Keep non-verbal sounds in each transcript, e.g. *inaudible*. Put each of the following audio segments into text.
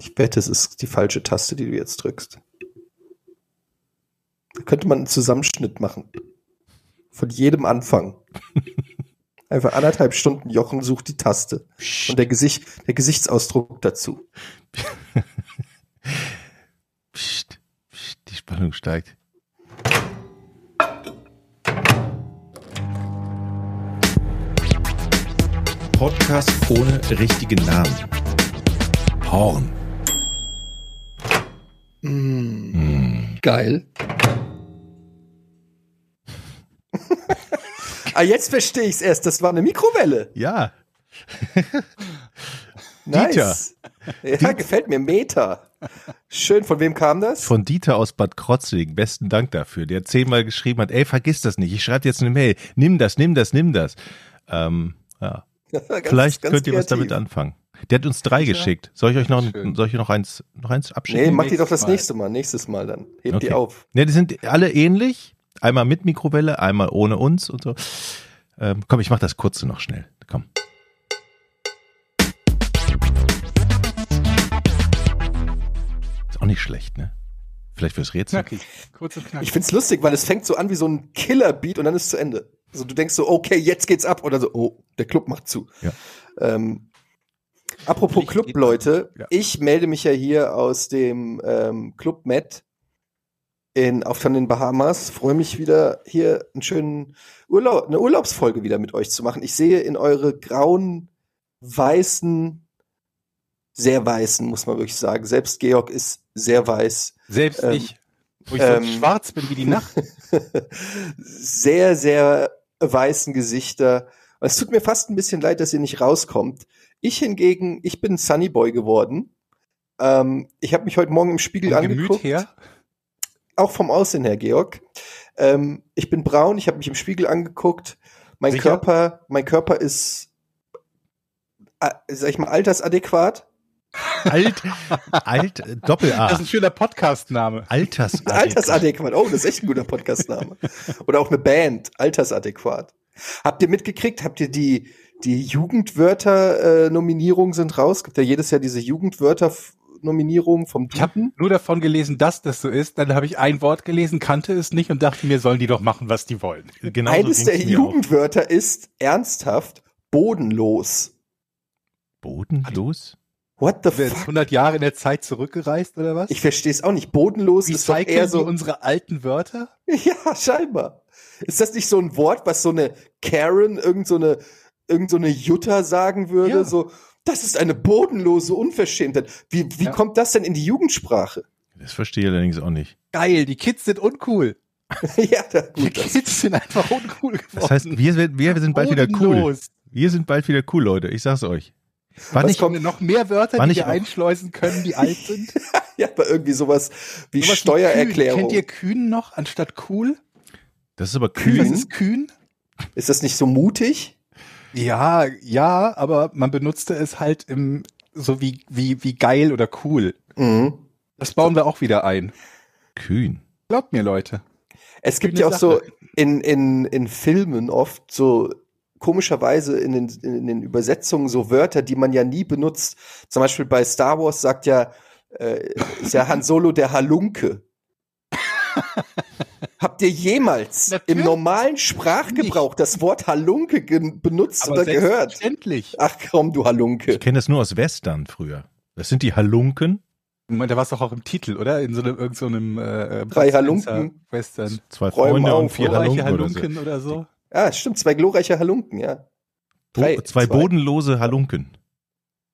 Ich wette, es ist die falsche Taste, die du jetzt drückst. Da könnte man einen Zusammenschnitt machen. Von jedem Anfang. *laughs* Einfach anderthalb Stunden Jochen sucht die Taste. Psst. Und der, Gesicht, der Gesichtsausdruck dazu. *laughs* Psst, psst, die Spannung steigt. Podcast ohne richtigen Namen. Horn. Geil. *laughs* ah, jetzt verstehe ich es erst. Das war eine Mikrowelle. Ja, *laughs* Nice. Ja, gefällt mir. Meter. Schön. Von wem kam das? von Dieter aus Bad Krotzlingen. Besten Dank dafür. Der zehnmal geschrieben hat, ey, vergiss das nicht. Ich schreibe jetzt eine Mail. Nimm das, nimm das, nimm das. Ähm, ja. *laughs* Ganz- Vielleicht ganz könnt ihr was kreativ. damit anfangen. Der hat uns drei geschickt. Soll ich euch noch, Schön. soll ich noch eins, noch eins abschicken? Nee, mach die doch das Mal. nächste Mal. Nächstes Mal dann. Heb Okay. die auf. Ne, die sind alle ähnlich. Einmal mit Mikrowelle, einmal ohne uns und so. Ähm, komm, ich mach das kurze noch schnell. Komm. Ist auch nicht schlecht, ne? Vielleicht fürs Rätsel. Knackig. Kurz und knackig. Ich find's lustig, weil es fängt so an wie so ein Killer-Beat und dann ist es zu Ende. Also du denkst so, okay, jetzt geht's ab oder so, oh, der Club macht zu. Ja. Ähm, apropos Licht Club, geht- Leute, Ja. ich melde mich ja hier aus dem ähm, Club Med in, auf von den Bahamas. Freue mich wieder hier einen schönen Urlaub, eine Urlaubsfolge wieder mit euch zu machen. Ich sehe in eure grauen, weißen, sehr weißen, muss man wirklich sagen. Selbst Georg ist sehr weiß. Selbst Ähm, ich, wo ich ähm, so schwarz bin wie die Nacht. *laughs* sehr, sehr weißen Gesichter. Es tut mir fast ein bisschen leid, dass ihr nicht rauskommt. Ich hingegen, ich bin Sunny Boy geworden. Ähm, ich habe mich heute Morgen im Spiegel Vom angeguckt. Gemüt her. Auch vom Aussehen her, Georg. Ähm, ich bin braun, ich habe mich im Spiegel angeguckt. Mein Sicher? Körper, mein Körper ist, äh, sag ich mal, altersadäquat. Alt, alt, äh, Doppel Das ist ein schöner Podcast-Name. Altersadäquat. Altersadäquat. Oh, das ist echt ein guter Podcastname. Oder auch eine Band. Altersadäquat. Habt ihr mitgekriegt? Habt ihr die, die Jugendwörter-Nominierungen sind raus? Gibt ja jedes Jahr diese Jugendwörter-Nominierung vom Ich habe Duden. nur davon gelesen, dass das so ist. Dann habe ich ein Wort gelesen, kannte es nicht und dachte mir, sollen die doch machen, was die wollen. Genau Eines der mir auch. Jugendwörter ist ernsthaft bodenlos. Bodenlos? What the fuck? 100 Jahre in der Zeit zurückgereist oder was? Ich verstehe es auch nicht. Bodenlos ist doch eher so. unsere alten Wörter? *laughs* Ja, scheinbar. Ist das nicht so ein Wort, was so eine Karen, irgend so eine, irgend so eine Jutta sagen würde? Ja. So, das ist eine bodenlose Unverschämtheit. Wie, wie Ja. kommt das denn in die Jugendsprache? Das verstehe ich allerdings auch nicht. Geil, die Kids sind uncool. *laughs* ja, da, Die gut. Das, Kids sind einfach uncool geworden. Das heißt, wir, sind- wir sind bald wieder cool. Bodenlos. Wir sind bald wieder cool, Leute. Ich sag's euch. War Was Haben wir noch mehr Wörter, die nicht wir einschleusen können, die alt sind? *laughs* ja, aber irgendwie sowas wie Sowas Steuererklärung. Kennt ihr kühn noch anstatt cool? das ist aber Kühn? Was ist kühn? Ist das nicht so mutig? Ja, ja, aber man benutzte es halt im, so wie, wie, wie geil oder cool. Mhm. Das bauen wir auch wieder ein. Kühn. Glaubt mir, Leute. Es gibt ja auch so Sache. in, in, in Filmen oft so komischerweise in den, in den Übersetzungen so Wörter, die man ja nie benutzt. Zum Beispiel bei Star Wars sagt ja, äh, ist ja Han Solo der Halunke. *laughs* Habt ihr jemals Natürlich im normalen Sprachgebrauch das Wort Halunke benutzt oder gehört? selbstverständlich. Ach komm, du Halunke. Ich kenne das nur aus Western früher. Das sind die Halunken. Moment, da war es doch auch im Titel, oder? In so einem, irgend so einem äh, Drei Bud Halunken. Western. Zwei Freunde und vier Glorreiche Halunken. Oder so. Halunken oder so. Ah, stimmt, zwei glorreiche Halunken, ja. Bo Drei, zwei, zwei. bodenlose Halunken.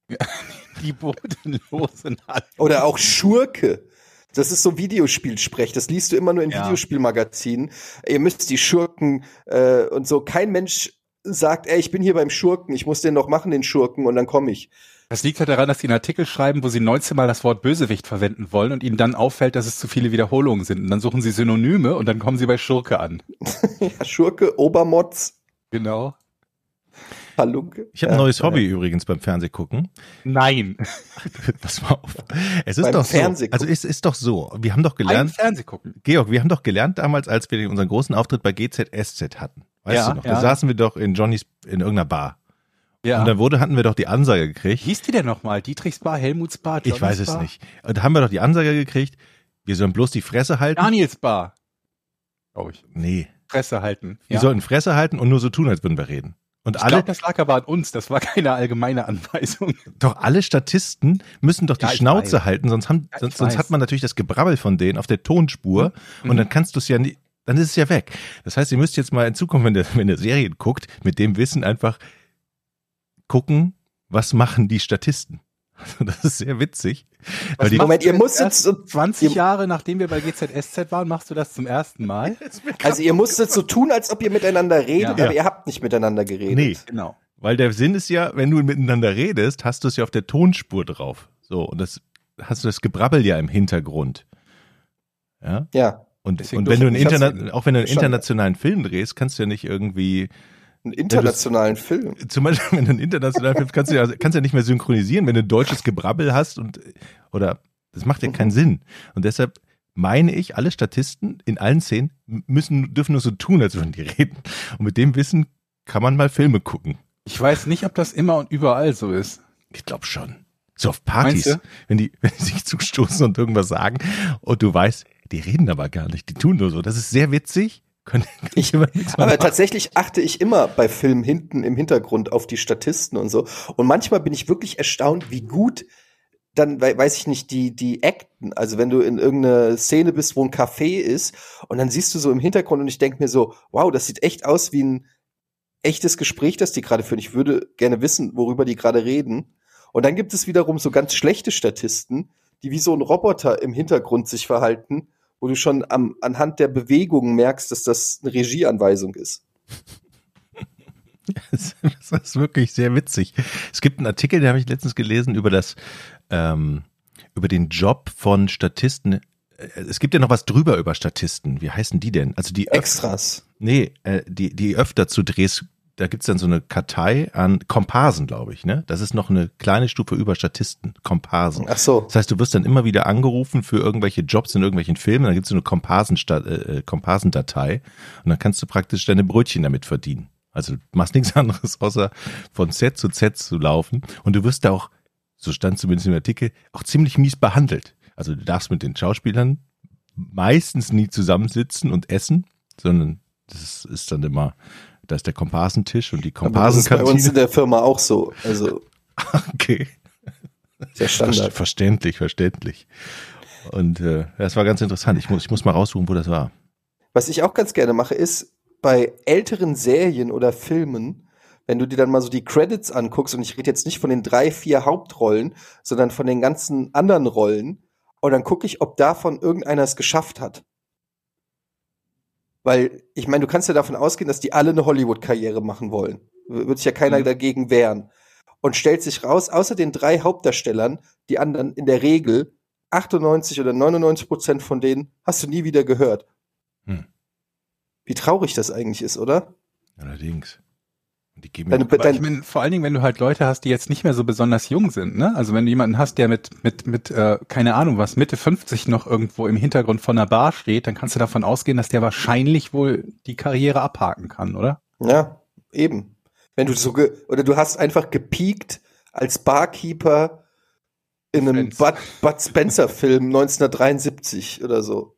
*laughs* Die bodenlosen Halunken. Oder auch Schurke. Das ist so Videospielsprech. Das liest du immer nur in Ja. Videospielmagazinen. Ihr müsst die Schurken äh, und so. Kein Mensch sagt, ey, ich bin hier beim Schurken, ich muss den noch machen, den Schurken, und dann komme ich. Das liegt halt daran, dass sie einen Artikel schreiben, wo sie 19 Mal das Wort Bösewicht verwenden wollen und ihnen dann auffällt, dass es zu viele Wiederholungen sind. Und dann suchen sie Synonyme und dann kommen sie bei Schurke an. *laughs* Ja, Schurke, Obermotz, Genau. Halunke. Ich habe ein Ja, neues ja. Hobby übrigens beim Fernsehgucken. Nein. *laughs* Pass mal auf. Es ist Beim doch so. Fernsehgucken. Also es ist doch so. Wir haben doch gelernt, Fernseh gucken. Georg, wir haben doch gelernt damals, als wir unseren großen Auftritt bei GZSZ hatten. Weißt Ja, du noch? Da ja. saßen wir doch in Johnnys, in irgendeiner Bar. Ja. Und dann wurde, hatten wir doch die Ansage gekriegt. Hieß die denn nochmal? Dietrichsbar, Helmutsbar, Ich weiß es Johannesbar? nicht. Und da haben wir doch die Ansage gekriegt, wir sollen bloß die Fresse halten. Danielsbar. Glaube ich. Nee. Fresse halten. Wir sollten Fresse halten und nur so tun, als würden wir reden. Und Ich alle, glaube, das lag aber an uns. Das war keine allgemeine Anweisung. doch alle Statisten müssen doch die Ja, Schnauze weiß. halten, sonst haben, Ja, sonst, sonst hat man natürlich das Gebrabbel von denen auf der Tonspur Mhm. und dann kannst du es ja nicht, dann ist es ja weg. Das heißt, ihr müsst jetzt mal in Zukunft, wenn ihr, wenn ihr Serien guckt, mit dem Wissen einfach gucken, was machen die Statisten. Also das ist sehr witzig. Weil die, machst Moment, ihr musstet erst so, 20 Ihr- Jahre nachdem wir bei GZSZ waren, machst du das zum ersten Mal? *laughs* also ihr musstet so tun, als ob ihr miteinander redet, Ja. aber ihr habt nicht miteinander geredet. nee, Genau. weil der Sinn ist ja, wenn du miteinander redest, hast du es ja auf der Tonspur drauf. So, und das hast du das Gebrabbel ja im Hintergrund. Ja. Ja, Und, und wenn du einen Interna auch wenn du einen internationalen Film drehst, kannst du ja nicht irgendwie, einen internationalen Film. zum Beispiel, *laughs* wenn du einen internationalen Film, kannst du ja, kannst du ja nicht mehr synchronisieren, wenn du ein deutsches Gebrabbel hast und, oder, das macht ja keinen Sinn. Und deshalb meine ich, alle Statisten in allen Szenen müssen, dürfen nur so tun, als würden die reden. Und mit dem Wissen kann man mal Filme gucken. Ich weiß nicht, ob das immer und überall so ist. Ich glaube schon. So auf Partys, wenn die, *laughs* wenn die sich zustoßen und irgendwas sagen und du weißt, die reden aber gar nicht, die tun nur so. Das ist sehr witzig. Können, Ich- Aber tatsächlich achte ich immer bei Filmen hinten im Hintergrund auf die Statisten und so. Und manchmal bin ich wirklich erstaunt, wie gut dann, wei- weiß ich nicht, die, die Acten, also wenn du in irgendeiner Szene bist, wo ein Café ist und dann siehst du so im Hintergrund und ich denke mir so, wow, das sieht echt aus wie ein echtes Gespräch, das die gerade führen. Ich würde gerne wissen, worüber die gerade reden. Und dann gibt es wiederum so ganz schlechte Statisten, die wie so ein Roboter im Hintergrund sich verhalten, wo du schon am, anhand der Bewegungen merkst, dass das eine Regieanweisung ist. *laughs* Das ist wirklich sehr witzig. Es gibt einen Artikel, den habe ich letztens gelesen über das, ähm, über den Job von Statisten. Äh, Es gibt ja noch was drüber über Statisten. Wie heißen die denn? Also die Extras. Nee, äh, die, die öfter zu Drehs, da gibt's dann so eine Kartei an Komparsen, glaube ich, ne? Das ist noch eine kleine Stufe über Statisten, Komparsen. Ach so. Das heißt, du wirst dann immer wieder angerufen für irgendwelche Jobs in irgendwelchen Filmen, dann gibt's so eine äh, äh, Komparsendatei und dann kannst du praktisch deine Brötchen damit verdienen. Also du machst nichts *laughs* anderes, außer von Set zu Set zu laufen und du wirst da auch, so stand zumindest im Artikel, auch ziemlich mies behandelt. Also du darfst mit den Schauspielern meistens nie zusammensitzen und essen, sondern das ist dann immer, da ist der Komparsentisch und die Aber das ist bei uns in Komparsenkantine. der Firma auch so. Also *laughs* Okay. Ver Standard. verständlich, verständlich. Und äh, das war ganz interessant. Ich muss, ich muss mal raussuchen, wo das war. Was ich auch ganz gerne mache, ist bei älteren Serien oder Filmen, wenn du dir dann mal so die Credits anguckst, und ich rede jetzt nicht von den drei, vier Hauptrollen, sondern von den ganzen anderen Rollen, und dann gucke ich, ob davon irgendeiner es geschafft hat. Weil, ich meine, du kannst ja davon ausgehen, dass die alle eine Hollywood-Karriere machen wollen. Wird sich ja keiner Mhm. dagegen wehren. Und stellt sich raus, außer den drei Hauptdarstellern, die anderen in der Regel 98 oder 99 Prozent von denen hast du nie wieder gehört. Hm. Wie traurig das eigentlich ist, oder? Allerdings. Die geben Deine, mir Aber ich dein, meine, vor allen Dingen, wenn du halt Leute hast, die jetzt nicht mehr so besonders jung sind, ne? Also wenn du jemanden hast, der mit, mit, mit, äh, keine Ahnung was, Mitte 50 noch irgendwo im Hintergrund von einer Bar steht, dann kannst du davon ausgehen, dass der wahrscheinlich wohl die Karriere abhaken kann, oder? ja, eben. Wenn du so ge oder du hast einfach gepiekt als Barkeeper in einem Friends. Bud, Bud Spencer Film 1973 oder so.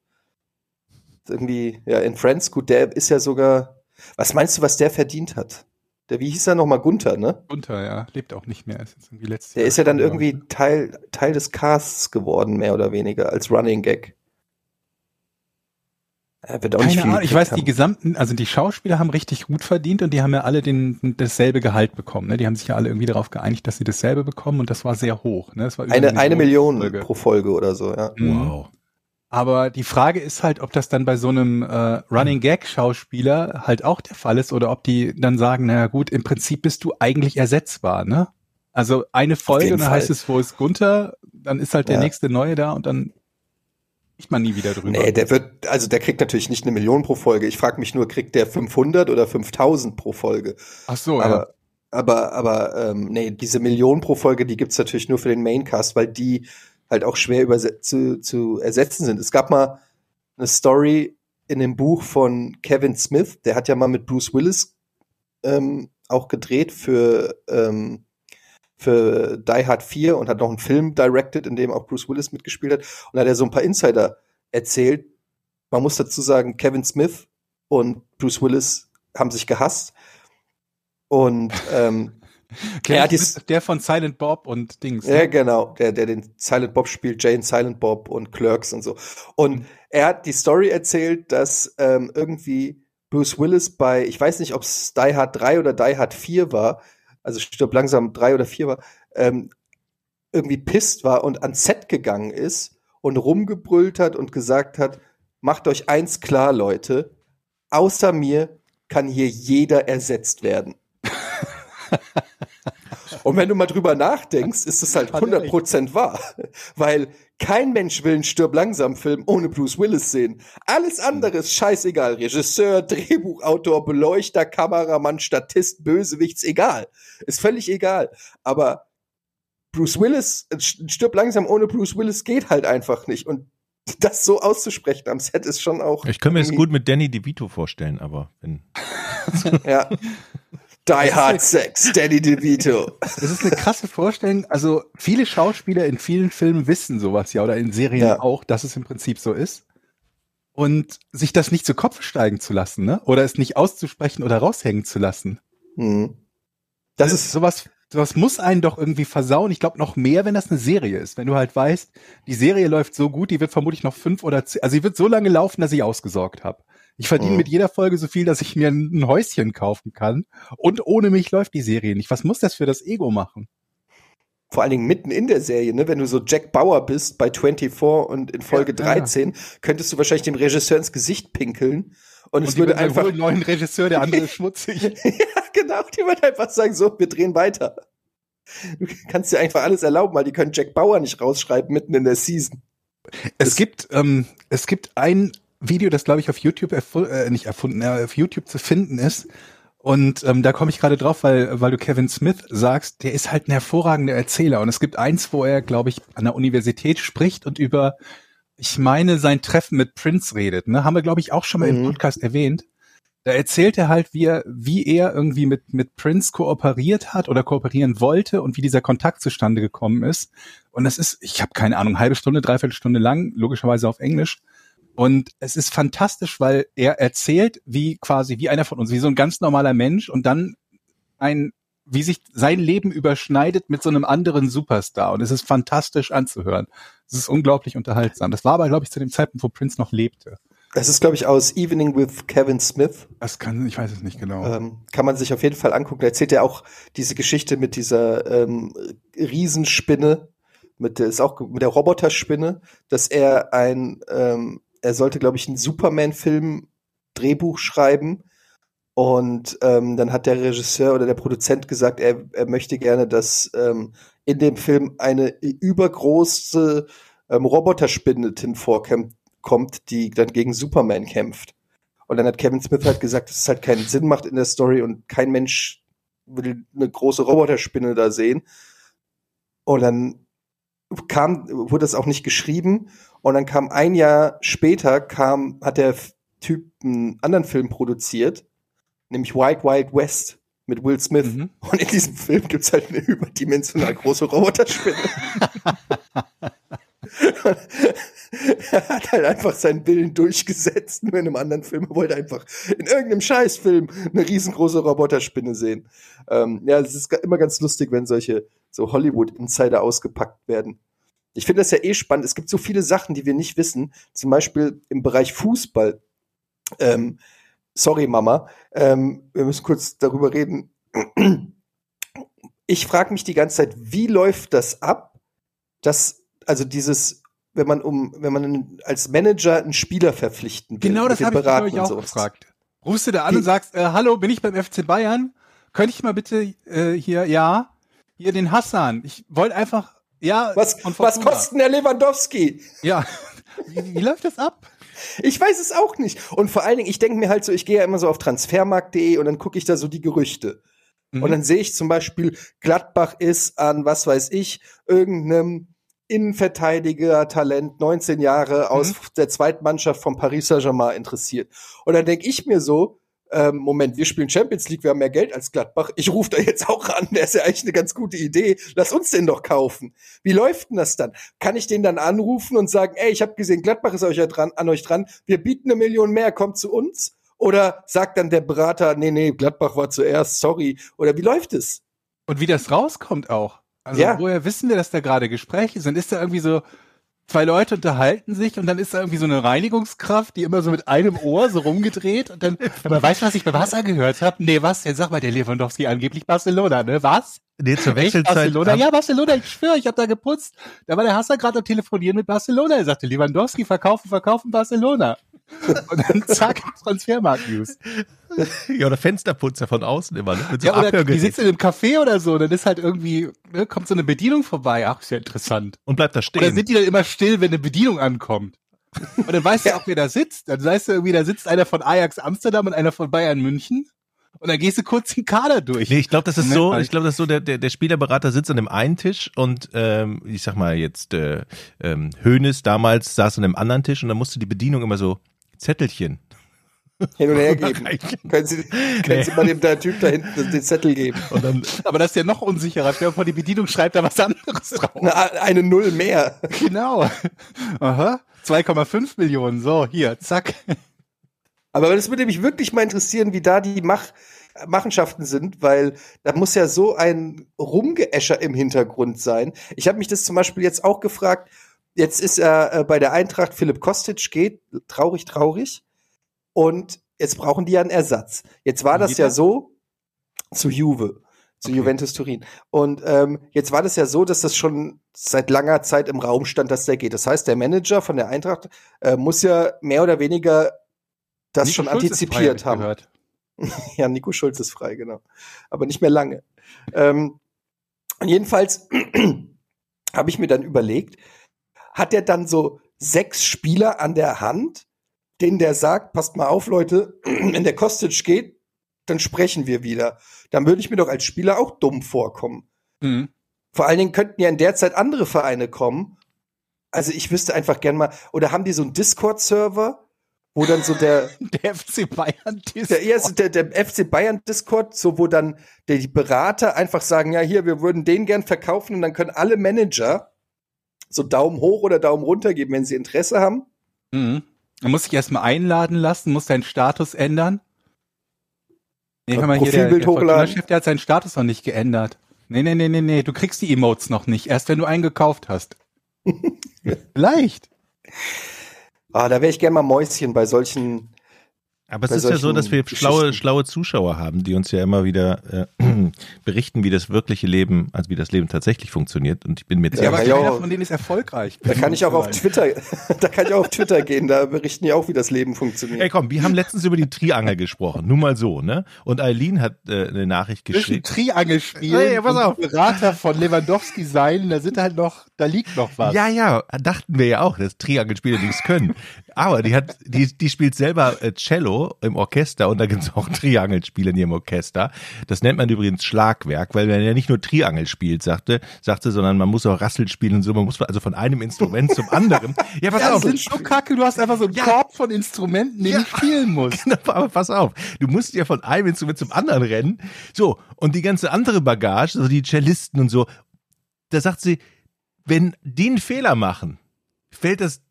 Irgendwie, ja, in Friends, gut, der ist ja sogar, was meinst du, was der verdient hat? Der, wie hieß er nochmal, Gunther, ne? Gunther, ja, lebt auch nicht mehr, ist jetzt irgendwie letztes Der Jahr ist ja dann irgendwie Teil, Teil des Casts geworden, mehr oder weniger, als Running Gag. Er wird auch nicht Keine viel Ahnung, ich weiß, die haben. gesamten, also die Schauspieler haben richtig gut verdient und die haben ja alle den, dasselbe Gehalt bekommen. Ne? Die haben sich ja alle irgendwie darauf geeinigt, dass sie dasselbe bekommen und das war sehr hoch. Ne? Das war Eine, eine Million Folge. pro Folge oder so, ja. Mhm. Wow. Aber die Frage ist halt, ob das dann bei so einem äh, Running Gag Schauspieler halt auch der Fall ist oder ob die dann sagen, naja gut, im Prinzip bist du eigentlich ersetzbar, ne? Also eine Folge, und dann Fall. heißt es, wo ist Gunther, dann ist halt der Ja. nächste neue da und dann spricht man nie wieder drüber. Nee, der wird, also der kriegt natürlich nicht eine Million pro Folge. Ich frage mich nur, kriegt der 500 oder 5000 pro Folge? Ach so, ja. Aber, aber, aber, ähm, nee, diese Million pro Folge, die gibt's natürlich nur für den Maincast, weil die halt auch schwer zu, zu ersetzen sind. Es gab mal eine Story in dem Buch von Kevin Smith, der hat ja mal mit Bruce Willis ähm, auch gedreht für, ähm, für Die Hard 4 und hat noch einen Film directed, in dem auch Bruce Willis mitgespielt hat. Und da hat er so ein paar Insider erzählt. Man muss dazu sagen, Kevin Smith und Bruce Willis haben sich gehasst. Und ähm, er hat dies, der von Silent Bob und Dings. Ne? Ja, genau, der, der den Silent Bob spielt, Jane Silent Bob und Clerks und so. Und mhm. er hat die Story erzählt, dass ähm, irgendwie Bruce Willis bei, ich weiß nicht, ob es Die Hard 3 oder Die Hard 4 war, also stirb langsam 3 oder 4 war, ähm, irgendwie pisst war und ans Set gegangen ist und rumgebrüllt hat und gesagt hat, macht euch eins klar, Leute, außer mir kann hier jeder ersetzt werden. Und wenn du mal drüber nachdenkst, ist es halt 100% wahr. Weil kein Mensch will einen Stirb langsam Film ohne Bruce Willis sehen. Alles andere ist scheißegal. Regisseur, Drehbuchautor, Beleuchter, Kameramann, Statist, Bösewichts, egal. Ist völlig egal. Aber Bruce Willis, Stirb langsam ohne Bruce Willis geht halt einfach nicht. Und das so auszusprechen am Set ist schon auch. Ich könnte mir das gut mit Danny DeVito vorstellen, aber wenn. *laughs* ja. Die Hard Sex, Danny DeVito. *laughs* Das ist eine krasse Vorstellung. Also viele Schauspieler in vielen Filmen wissen sowas ja oder in Serien ja. auch, dass es im Prinzip so ist. Und sich das nicht zu Kopf steigen zu lassen, ne? Oder es nicht auszusprechen oder raushängen zu lassen. Mhm. Das, das ist sowas, sowas muss einen doch irgendwie versauen. Ich glaube noch mehr, wenn das eine Serie ist. Wenn du halt weißt, die Serie läuft so gut, die wird vermutlich noch fünf oder zehn, also sie wird so lange laufen, dass ich ausgesorgt habe. Ich verdiene mhm. mit jeder Folge so viel, dass ich mir ein Häuschen kaufen kann. Und ohne mich läuft die Serie nicht. Was muss das für das Ego machen? Vor allen Dingen mitten in der Serie, ne? wenn du so Jack Bauer bist bei 24 und in Folge ja, 13, ja. könntest du wahrscheinlich dem Regisseur ins Gesicht pinkeln. Und, und es würde einfach. Wohl neuen Regisseur, der andere ist *laughs* schmutzig. ja, genau. Die würden einfach sagen, so, wir drehen weiter. Du kannst dir einfach alles erlauben, weil die können Jack Bauer nicht rausschreiben mitten in der Season. Es das gibt, ähm, es gibt ein, Video, das glaube ich auf YouTube erfu äh, nicht erfunden, äh, auf YouTube zu finden ist. Und ähm, da komme ich gerade drauf, weil, weil du Kevin Smith sagst, der ist halt ein hervorragender Erzähler. Und es gibt eins, wo er, glaube ich, an der Universität spricht und über, ich meine, sein Treffen mit Prince redet. Ne? Haben wir, glaube ich, auch schon mal mhm. im Podcast erwähnt. Da erzählt er halt, wie er, wie er irgendwie mit, mit Prince kooperiert hat oder kooperieren wollte und wie dieser Kontakt zustande gekommen ist. Und das ist, ich habe keine Ahnung, halbe Stunde, dreiviertel Stunde lang, logischerweise auf Englisch. Und es ist fantastisch, weil er erzählt, wie quasi, wie einer von uns, wie so ein ganz normaler Mensch und dann ein, wie sich sein Leben überschneidet mit so einem anderen Superstar. Und es ist fantastisch anzuhören. Es ist unglaublich unterhaltsam. Das war aber, glaube ich, zu dem Zeitpunkt, wo Prince noch lebte. Das ist, glaube ich, aus Evening with Kevin Smith. Das kann, ich weiß es nicht genau. Ähm, kann man sich auf jeden Fall angucken. Da erzählt er auch diese Geschichte mit dieser ähm, Riesenspinne, mit der ist auch mit der Roboterspinne, dass er ein ähm, er sollte, glaube ich, einen Superman-Film Drehbuch schreiben. Und ähm, dann hat der Regisseur oder der Produzent gesagt, er, er möchte gerne, dass ähm, in dem Film eine übergroße ähm, Roboterspinne vorkommt, die dann gegen Superman kämpft. Und dann hat Kevin Smith halt gesagt, dass es halt keinen Sinn macht in der Story und kein Mensch will eine große Roboterspinne da sehen. Und dann kam, wurde das auch nicht geschrieben und dann kam ein Jahr später, kam, hat der Typ einen anderen Film produziert, nämlich Wild Wild West mit Will Smith. Mhm. Und in diesem Film gibt's halt eine überdimensional große Roboterspinne. er hat halt einfach seinen Willen durchgesetzt, nur in einem anderen Film. Er wollte einfach in irgendeinem Scheißfilm eine riesengroße Roboterspinne sehen. Ähm, ja, es ist immer ganz lustig, wenn solche so Hollywood-Insider ausgepackt werden. Ich finde das ja eh spannend. Es gibt so viele Sachen, die wir nicht wissen. Zum Beispiel im Bereich Fußball. Ähm, sorry, Mama. Ähm, wir müssen kurz darüber reden. Ich frage mich die ganze Zeit, wie läuft das ab, dass, also dieses, wenn man um, wenn man als Manager einen Spieler verpflichten will. Genau das habe ich euch auch gefragt. Rufst du da an die, und sagst, äh, hallo, bin ich beim FC Bayern? Könnte ich mal bitte äh, hier, ja, hier den Hassan. Ich wollte einfach ja, was, was kostet der Lewandowski? Ja, *laughs* wie, wie läuft das ab? Ich weiß es auch nicht. Und vor allen Dingen, ich denke mir halt so, ich gehe ja immer so auf transfermarkt.de und dann gucke ich da so die Gerüchte. Mhm. Und dann sehe ich zum Beispiel, Gladbach ist an, was weiß ich, irgendeinem Innenverteidiger, Talent, 19 Jahre aus mhm. der Zweitmannschaft von Paris Saint-Germain interessiert. Und dann denke ich mir so, ähm, Moment, wir spielen Champions League, wir haben mehr Geld als Gladbach. Ich rufe da jetzt auch an, der ist ja eigentlich eine ganz gute Idee. Lass uns den doch kaufen. Wie läuft denn das dann? Kann ich den dann anrufen und sagen, ey, ich habe gesehen, Gladbach ist euch ja dran, an euch dran, wir bieten eine Million mehr, kommt zu uns? Oder sagt dann der Berater, nee, nee, Gladbach war zuerst, sorry. Oder wie läuft es? Und wie das rauskommt auch. Also Ja. woher wissen wir, dass da gerade Gespräche sind? Ist da irgendwie so, zwei Leute unterhalten sich und dann ist da irgendwie so eine Reinigungskraft, die immer so mit einem Ohr so rumgedreht und dann, *laughs* aber weißt du, was ich bei Wasser gehört habe? Nee, was? Jetzt sag mal, der Lewandowski angeblich Barcelona, ne? Was? Nee, zur Echt? Wechselzeit. Barcelona? Ja, Barcelona, ich schwöre, ich habe da geputzt. Da war der Hasser gerade am Telefonieren mit Barcelona. Er sagte, Lewandowski, verkaufen, verkaufen, Barcelona. Und dann *laughs* zack, Transfermarkt-News. Ja, oder Fensterputzer von außen immer, ne? Mit so Ja, oder die sitzen in einem Café oder so, dann ist halt irgendwie, ne, kommt so eine Bedienung vorbei. Ach, ist ja interessant. Und bleibt da Oder stehen. sind die dann immer still, wenn eine Bedienung ankommt? Und dann weißt du auch, wer da sitzt. Dann weißt du irgendwie, da sitzt einer von Ajax Amsterdam und einer von Bayern München. Und dann gehst du kurz den Kader durch. Nee, ich glaube, das ist Moment so, ich glaube, das ist so, der, der, der Spielerberater sitzt an dem einen Tisch und ähm, ich sag mal jetzt äh, ähm, Hönes damals saß an dem anderen Tisch und dann musste die Bedienung immer so Zettelchen. Hin und her *laughs* geben. Können Sie, können Sie mal dem der Typ da hinten den Zettel geben? Und dann, Aber das ist ja noch unsicherer. Stell dir vor, die Bedienung schreibt da was anderes drauf. Eine, eine Null mehr. Genau. Aha. 2,5 Millionen. So, hier, zack. Aber das würde mich wirklich mal interessieren, wie da die Mach Machenschaften sind, weil da muss ja so ein Rumgeäscher im Hintergrund sein. Ich habe mich das zum Beispiel jetzt auch gefragt. Jetzt ist er äh, bei der Eintracht Philipp Kostic geht, traurig, traurig. Und jetzt brauchen die ja einen Ersatz. Jetzt war das ja so zu Juve, zu Okay. Juventus Turin. Und ähm, jetzt war das ja so, dass das schon seit langer Zeit im Raum stand, dass der geht. Das heißt, der Manager von der Eintracht äh, muss ja mehr oder weniger das Nico schon Schulz frei, antizipiert ich haben. gehört. *laughs* Ja, Nico Schulz ist frei, genau. Aber nicht mehr lange. Ähm, und jedenfalls *clears throat* habe ich mir dann überlegt, hat er dann so sechs Spieler an der Hand, denen der sagt, passt mal auf, Leute, *clears throat* wenn der Kostic geht, dann sprechen wir wieder. Dann würde ich mir doch als Spieler auch dumm vorkommen. Mhm. Vor allen Dingen könnten ja in der Zeit andere Vereine kommen. Also ich wüsste einfach gern mal, oder haben die so einen Discord-Server, wo dann so der, *laughs* Der FC Bayern ist. der, erste, der, der FC Bayern Discord, so wo dann der, die Berater einfach sagen, ja hier, wir würden den gern verkaufen und dann können alle Manager so Daumen hoch oder Daumen runter geben, wenn sie Interesse haben. Mhm. Man muss sich erstmal einladen lassen, muss seinen Status ändern. Nee, Ja, mal hier, der, Profilbild der hochladen. Fortuna-Chef, der hat seinen Status noch nicht geändert. Nee, nee, nee, nee, nee, du kriegst die Emotes noch nicht, erst wenn du einen gekauft hast. *laughs* Vielleicht. Ah, da wäre ich gern mal Mäuschen bei solchen. Aber es ist ja so, dass wir schlaue, schlaue Zuschauer haben, die uns ja immer wieder äh, *clears throat* berichten, wie das wirkliche Leben, also wie das Leben tatsächlich funktioniert. Und ich bin mir Ja, Ja, aber ja, keiner auch- von denen ist erfolgreich. Da kann ich auch auf Twitter, *laughs* da kann ich auch auf Twitter gehen, da berichten die auch, wie das Leben funktioniert. Ey, komm, wir haben letztens über die Triangel gesprochen, nur mal so, ne? Und Eileen hat äh, eine Nachricht Zwischen geschrieben. Triangelspielen Hey, pass auf. Berater von Lewandowski sein, da sind halt noch, da liegt noch was. Ja, ja, dachten wir ja auch, dass Triangelspieler nichts können. Aber die hat, die, die spielt selber äh, Cello im Orchester und da gibt's auch Triangelspiele in ihrem Orchester. Das nennt man übrigens Schlagwerk, weil man ja nicht nur Triangel spielt, sagte, sagte, sondern man muss auch Rassel spielen und so. Man muss also von einem Instrument zum anderen. *laughs* Ja, pass Das auf. sind so kacke, du hast einfach so einen Ja. Korb von Instrumenten, den Ja. du spielen musst. *laughs* Genau, aber pass auf, du musst ja von einem Instrument zum anderen rennen. So, und die ganze andere Bagage, also die Cellisten und so, da sagt sie, wenn die einen Fehler machen, fällt das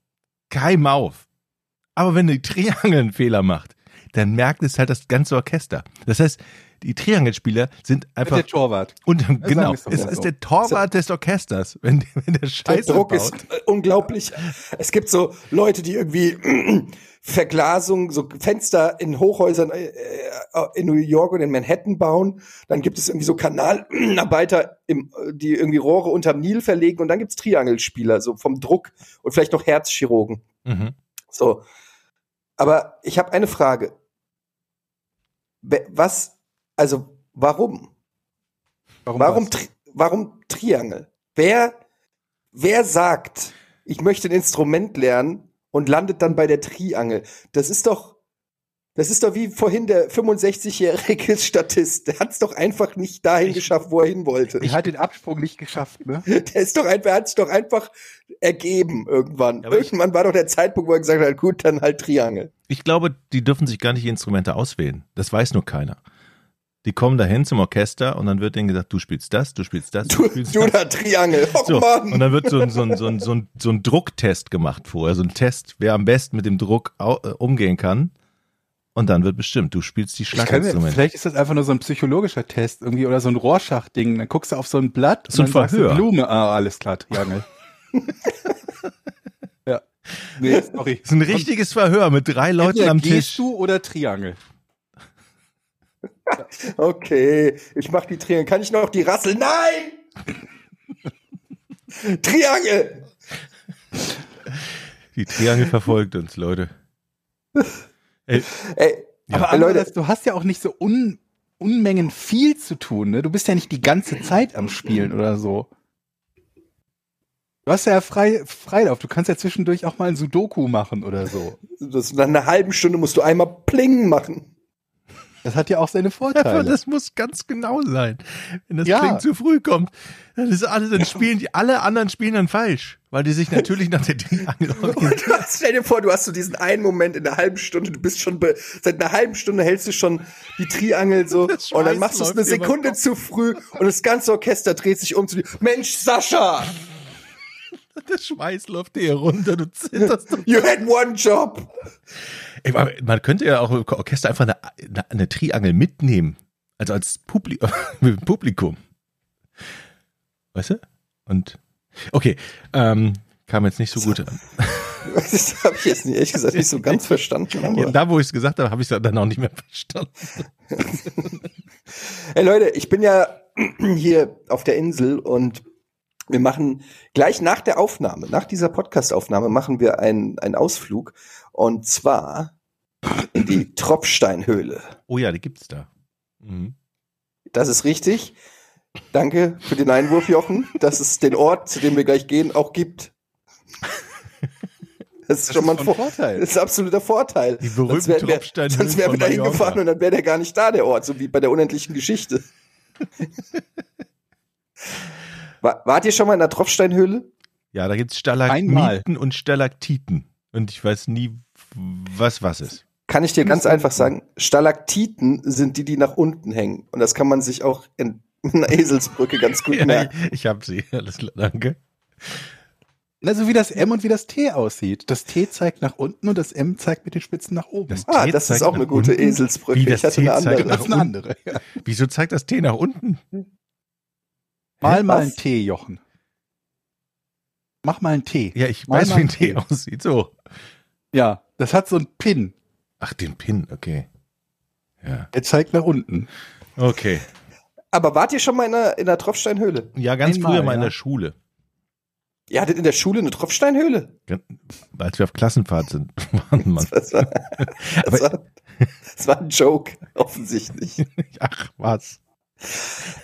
keinem auf. Aber wenn die Triangel einen Fehler macht, dann merkt es halt das ganze Orchester. Das heißt, die Triangelspieler sind einfach Der Torwart. und genau, wir's doch es ist so. der Torwart des Orchesters, wenn, wenn der Der Scheiße Druck baut. ist äh, unglaublich. Es gibt so Leute, die irgendwie *clears throat* Verglasung, so Fenster in Hochhäusern äh, äh, in New York und in Manhattan bauen. Dann gibt es irgendwie so Kanalarbeiter, im, die irgendwie Rohre unterm Nil verlegen. Und dann gibt's Triangelspieler, so vom Druck und vielleicht noch Herzchirurgen. Mhm. So. Aber ich habe eine Frage. Was, also warum? Warum? Warum? Tri warum Triangel? Wer, wer sagt, ich möchte ein Instrument lernen und landet dann bei der Triangel? Das ist doch, Das ist doch wie vorhin der 65-jährige *laughs* Statist. Der hat es doch einfach nicht dahin Ich- geschafft, wo er hin wollte. Ich hat den Absprung nicht geschafft, ne? *laughs* Der ist doch einfach, hat es doch einfach ergeben irgendwann. Ja, aber ich- irgendwann war doch der Zeitpunkt, wo er gesagt hat, gut, dann halt Triangel. Ich glaube, die dürfen sich gar nicht die Instrumente auswählen. Das weiß nur keiner. Die kommen dahin zum Orchester und dann wird denen gesagt, du spielst das, du spielst das, du, Du, spielst du das. da Triangel. Oh So, Mann. und dann wird so ein, so, ein, so, ein, so, ein, so ein Drucktest gemacht vorher, so ein Test, wer am besten mit dem Druck äh, umgehen kann. Und dann wird bestimmt, du spielst die Schlaginstrumente. vielleicht ist das einfach nur so ein psychologischer Test irgendwie oder so ein Rorschach-Ding. Dann guckst du auf so ein Blatt So ein und dann sagst du Verhör. Blume. Ah, alles klar, Triangel. *laughs* ja. Nee, sorry. Das ist ein richtiges Verhör mit drei Leuten Entweder am gehst Tisch. du oder Triangel. *laughs* Okay, ich mach die Triangel. Kann ich noch die Rassel? Nein! *laughs* Triangel! Die Triangel verfolgt uns, Leute. Ey, Ey, Ja. Aber Leute- du hast ja auch nicht so un, Unmengen viel zu tun. Ne? Du bist ja nicht die ganze Zeit am Spielen oder so. Du hast ja frei, Freilauf. Du kannst ja zwischendurch auch mal ein Sudoku machen oder so. das, nach einer halben Stunde musst du einmal Pling machen. Das hat ja auch seine aber Vorteile. das muss ganz genau sein. Wenn das Ja. Ding zu früh kommt, dann ist alles, dann spielen die, alle anderen spielen dann falsch. Weil die sich natürlich nach der Triangel orientieren. Und du hast, *laughs* stell dir vor, du hast so diesen einen Moment in einer halben Stunde, du bist schon, be, seit einer halben Stunde hältst du schon die Triangel so und dann machst du es eine Sekunde zu früh und das ganze Orchester dreht sich um zu dir. Mensch, Sascha, *laughs* Der Schweiß läuft dir runter, du zitterst. you had one job. Man könnte ja auch im Orchester einfach eine, eine, eine Triangel mitnehmen. Also als Publi *laughs* Publikum. Weißt du? Und okay, ähm, kam jetzt nicht so gut an. *laughs* Das habe ich jetzt nicht, ehrlich gesagt nicht so ganz *laughs* verstanden. Ja, da, wo ich es gesagt habe, habe ich es dann auch nicht mehr verstanden. Hey Leute, ich bin ja *clears throat* hier auf der Insel und wir machen gleich nach der Aufnahme, nach dieser Podcast-Aufnahme machen wir einen, einen Ausflug und zwar die Tropfsteinhöhle. Oh ja, die gibt's da. Mhm. Das ist richtig. Danke für den Einwurf, Jochen, dass es den Ort, zu dem wir gleich gehen, auch gibt. Das ist schon mal ein Vor Vorteil. Das ist absoluter Vorteil. Die berühmten sonst wären wir, Tropfsteinhöhlen sonst wären wir da hingefahren und dann wäre der gar nicht da, der Ort, so wie bei der unendlichen Geschichte. *laughs* War, wart ihr schon mal in der Tropfsteinhöhle? Ja, da gibt's Einmal. Stalagmiten und Stalaktiten. Und ich weiß nie, was was ist. Kann ich dir ganz einfach sagen, Stalaktiten sind die, die nach unten hängen. Und das kann man sich auch in *laughs* einer Eselsbrücke ganz gut *laughs* Ja, merken. ich ich hab sie. *laughs* Alles klar, danke. Na, so wie das M und wie das T aussieht. Das T zeigt nach unten und das M zeigt mit den Spitzen nach oben. Das Ah, T das ist zeigt auch eine nach gute unten. Eselsbrücke. Wie das ich hatte T eine zeigt andere. das ist eine andere. Ja. Wieso zeigt das T nach unten? Mal mal was? ein T, Jochen. Mach mal ein T. Ja, ich Mal weiß, mal wie ein T. aussieht. So. Ja, das hat so einen Pin. Ach, den Pin, okay. Ja. Der zeigt nach unten. Okay. Aber wart ihr schon mal in der, in der Tropfsteinhöhle? Ja, ganz Einmal, früher mal in ja. der Schule. Ihr hattet in der Schule eine Tropfsteinhöhle? Als wir auf Klassenfahrt sind. *laughs* Mann, Mann. Das war, *laughs* das war, das war ein Joke, offensichtlich. *laughs* Ach, was.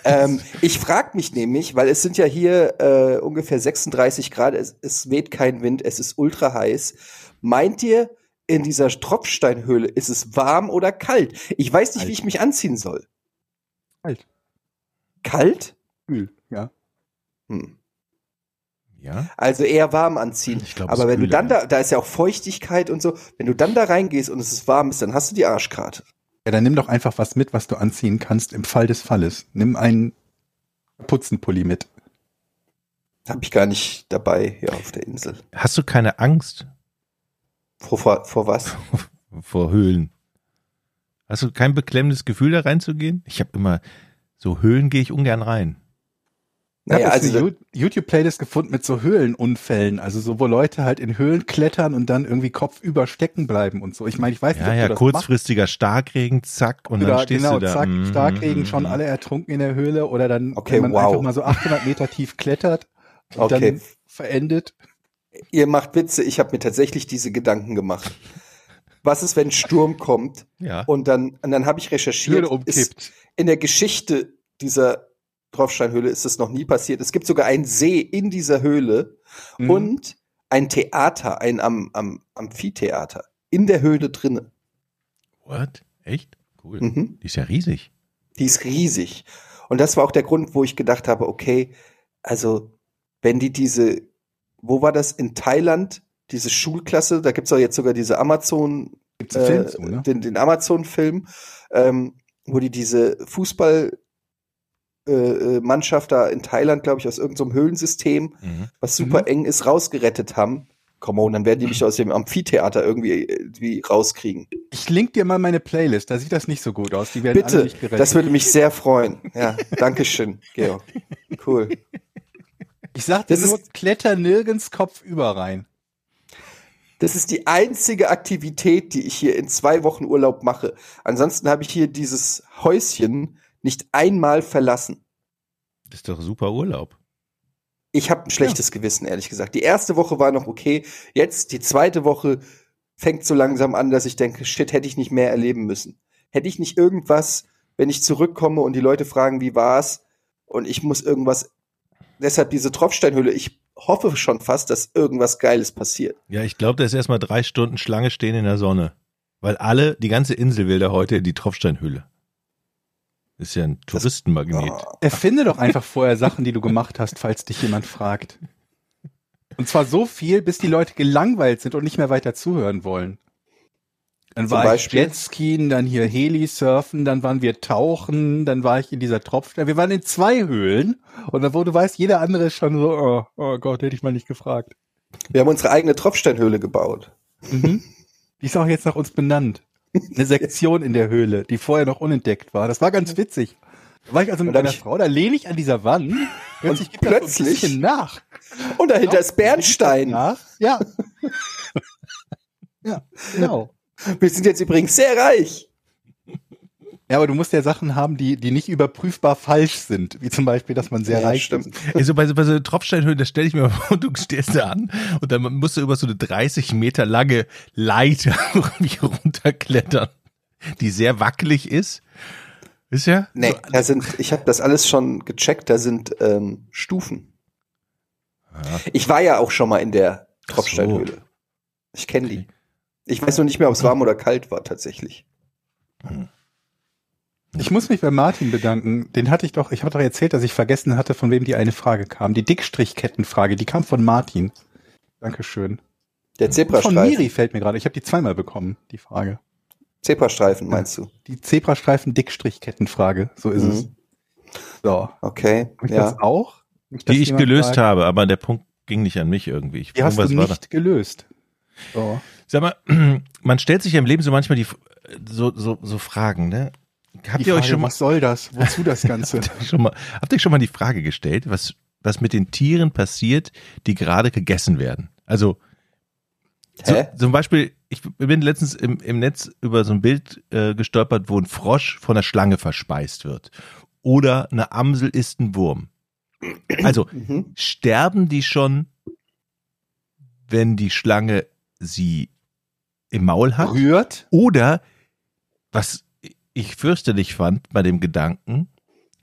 ähm, ich frage mich nämlich, weil es sind ja hier äh, ungefähr 36 Grad, es, es weht kein Wind, es ist ultra heiß. Meint ihr, in dieser Tropfsteinhöhle ist es warm oder kalt? Ich weiß nicht, Kalt. wie ich mich anziehen soll. Kalt. Kalt? Kühl, ja. Hm. Ja? Also eher warm anziehen. Ich glaub, Aber wenn du kühler dann da, da ist ja auch Feuchtigkeit und so, wenn du dann da reingehst und es ist warm ist, dann hast du die Arschkarte. Ja, dann nimm doch einfach was mit, was du anziehen kannst im Fall des Falles. Nimm einen Putzenpulli mit. Hab ich gar nicht dabei hier auf der Insel. Hast du keine Angst Vor, vor, vor was? *laughs* vor Höhlen? Hast du kein beklemmendes Gefühl, da reinzugehen? Ich habe immer, so Höhlen gehe ich ungern rein. Ich habe Naja, jetzt also eine YouTube-Playlist gefunden mit so Höhlenunfällen, also so, wo Leute halt in Höhlen klettern und dann irgendwie kopfüber stecken bleiben und so. Ich meine, ich weiß nicht, Ja, ob ja, du das kurzfristiger Starkregen, zack, und machst. dann Oder stehst genau, du da. zack, Mhm, Starkregen, schon alle ertrunken in der Höhle oder dann, Okay, wenn man wow. einfach mal so 800 Meter tief klettert und Okay. dann verendet. Ihr macht Witze, ich habe mir tatsächlich diese Gedanken gemacht. Was ist, wenn ein Sturm kommt Ja. und dann, und dann habe ich recherchiert, Höhle umkippt. in der Geschichte dieser Tropfsteinhöhle ist das noch nie passiert. Es gibt sogar einen See in dieser Höhle Mhm. und ein Theater, ein am, am Amphitheater in der Höhle drinne. What? Echt? Cool. Mhm. Die ist ja riesig. Die ist riesig. Und das war auch der Grund, wo ich gedacht habe, okay, also wenn die diese, wo war das in Thailand, diese Schulklasse, da gibt's auch jetzt sogar diese Amazon, Gibt's einen Film äh, zu, ne? den, den Amazon-Film, ähm, wo die diese Fußball äh, äh, Mannschaft da in Thailand, glaube ich, aus irgendeinem Höhlensystem, Mhm. was super Mhm. eng ist, rausgerettet haben. Come on, dann werden die mich aus dem Amphitheater irgendwie, irgendwie rauskriegen. Ich link dir mal meine Playlist, da sieht das nicht so gut aus. Die werden Bitte, nicht gerettet. das würde mich sehr freuen. Ja, danke schön, Georg. Cool. Ich sag dir das nur, kletter nirgends Kopf über rein. Das ist die einzige Aktivität, die ich hier in zwei Wochen Urlaub mache. Ansonsten habe ich hier dieses Häuschen nicht einmal verlassen. Das ist doch super Urlaub. Ich habe ein schlechtes Gewissen, ehrlich gesagt. Die erste Woche war noch okay. Jetzt, die zweite Woche, fängt so langsam an, dass ich denke, shit, hätte ich nicht mehr erleben müssen. Hätte ich nicht irgendwas, wenn ich zurückkomme und die Leute fragen, wie war's, und ich muss irgendwas, deshalb diese Tropfsteinhöhle, ich hoffe schon fast, dass irgendwas Geiles passiert. Ja, ich glaube, da ist erstmal drei Stunden Schlange stehen in der Sonne. Weil alle, die ganze Insel will da heute in die Tropfsteinhöhle. Ist ja ein Touristenmagnet. Oh. Erfinde doch einfach vorher Sachen, die du gemacht hast, falls dich jemand fragt. Und zwar so viel, bis die Leute gelangweilt sind und nicht mehr weiter zuhören wollen. Dann Zum war Beispiel? ich Jetskiing, dann hier Heli-Surfen, dann waren wir tauchen, dann war ich in dieser Tropfstein. Wir waren in zwei Höhlen und dann, wo du weißt, jeder andere ist schon so, oh, oh Gott, hätte ich mal nicht gefragt. Wir haben unsere eigene Tropfsteinhöhle gebaut. Mhm. Die ist auch jetzt nach uns benannt. Eine Sektion in der Höhle, die vorher noch unentdeckt war. Das war ganz witzig. Da war ich also mit Und meiner Frau, da lehne ich an dieser Wand. *laughs* Plötzlich so ein plötzlich- bisschen nach. Und dahinter ist Bernstein. Nach? Ja. *laughs* ja, genau. Wir sind jetzt übrigens sehr reich. Ja, aber du musst ja Sachen haben, die, die nicht überprüfbar falsch sind. Wie zum Beispiel, dass man sehr Ja, reich stimmt. ist. Also bei, so- bei so Tropfsteinhöhlen, da stelle ich mir mal *laughs* vor, du stehst da an und dann musst du über so eine 30 Meter lange Leiter *laughs* irgendwie runterklettern, die sehr wackelig ist. Ist ja? Nee, So, da sind, ich habe das alles schon gecheckt, da sind ähm, Stufen. Ja. Ich war ja auch schon mal in der Tropfsteinhöhle. Ich kenne die. Ich weiß nur nicht mehr, ob es warm oder kalt war tatsächlich. Ich muss mich bei Martin bedanken. Den hatte ich doch, ich habe doch erzählt, dass ich vergessen hatte, von wem die eine Frage kam. Die Dickstrichkettenfrage, die kam von Martin. Dankeschön. Der Von Zebrastreifen. Miri fällt mir gerade. Ich habe die zweimal bekommen, die Frage. Zebrastreifen meinst du? Die Zebrastreifen Dickstrichkettenfrage, so ist Mhm. es. So. Okay. Hab ich Ja. das auch? Nicht, Die ich gelöst fragt, habe, aber der Punkt ging nicht an mich irgendwie. Ich, Die hast du nicht gelöst. So. Sag mal, *clears throat* man stellt sich ja im Leben so manchmal die so so so Fragen, ne? Habt Die ihr euch Frage, schon mal was soll das? Wozu *laughs* das Ganze? habt ihr schon mal habt ihr schon mal die Frage gestellt, was was mit den Tieren passiert, die gerade gegessen werden? Also so, zum Beispiel, ich bin letztens im, im Netz über so ein Bild äh, gestolpert, wo ein Frosch von einer Schlange verspeist wird. Oder eine Amsel isst einen Wurm. Also Mhm. sterben die schon, wenn die Schlange sie im Maul hat? Rührt? Oder, was ich fürchterlich fand bei dem Gedanken,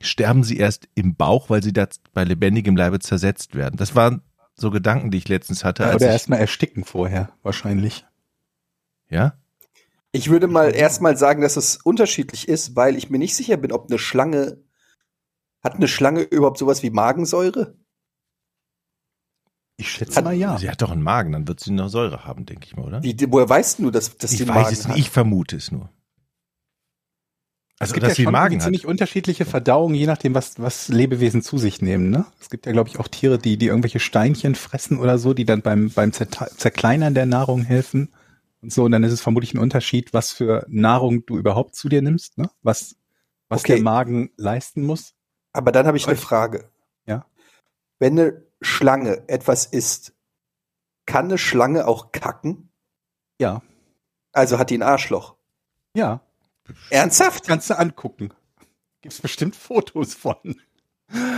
sterben sie erst im Bauch, weil sie da bei lebendigem Leibe zersetzt werden. Das waren so Gedanken, die ich letztens hatte. Als Oder ich, erstmal ersticken vorher, wahrscheinlich. ja? Ich würde mal erstmal sagen, dass es unterschiedlich ist, weil ich mir nicht sicher bin, ob eine Schlange hat eine Schlange überhaupt sowas wie Magensäure? Ich schätze Hat- mal ja. Sie hat doch einen Magen, dann wird sie noch Säure haben, denke ich mal, oder? Wie, woher weißt du, dass, dass ich die einen weiß Magen es hat? ich vermute es nur. Also, es gibt dass ja sie schon Magen ziemlich unterschiedliche Verdauungen, je nachdem, was, was Lebewesen zu sich nehmen. Ne? Es gibt ja, glaube ich, auch Tiere, die, die irgendwelche Steinchen fressen oder so, die dann beim, beim Zerkleinern der Nahrung helfen. Und so, und dann ist es vermutlich ein Unterschied, was für Nahrung du überhaupt zu dir nimmst, ne? was, was Okay. der Magen leisten muss. Aber dann habe ich eine Frage. Ja. Wenn eine Schlange etwas isst, kann eine Schlange auch kacken? Ja, Also hat die ein Arschloch. ja, Ernsthaft? kannst du angucken. Gibt's bestimmt Fotos von.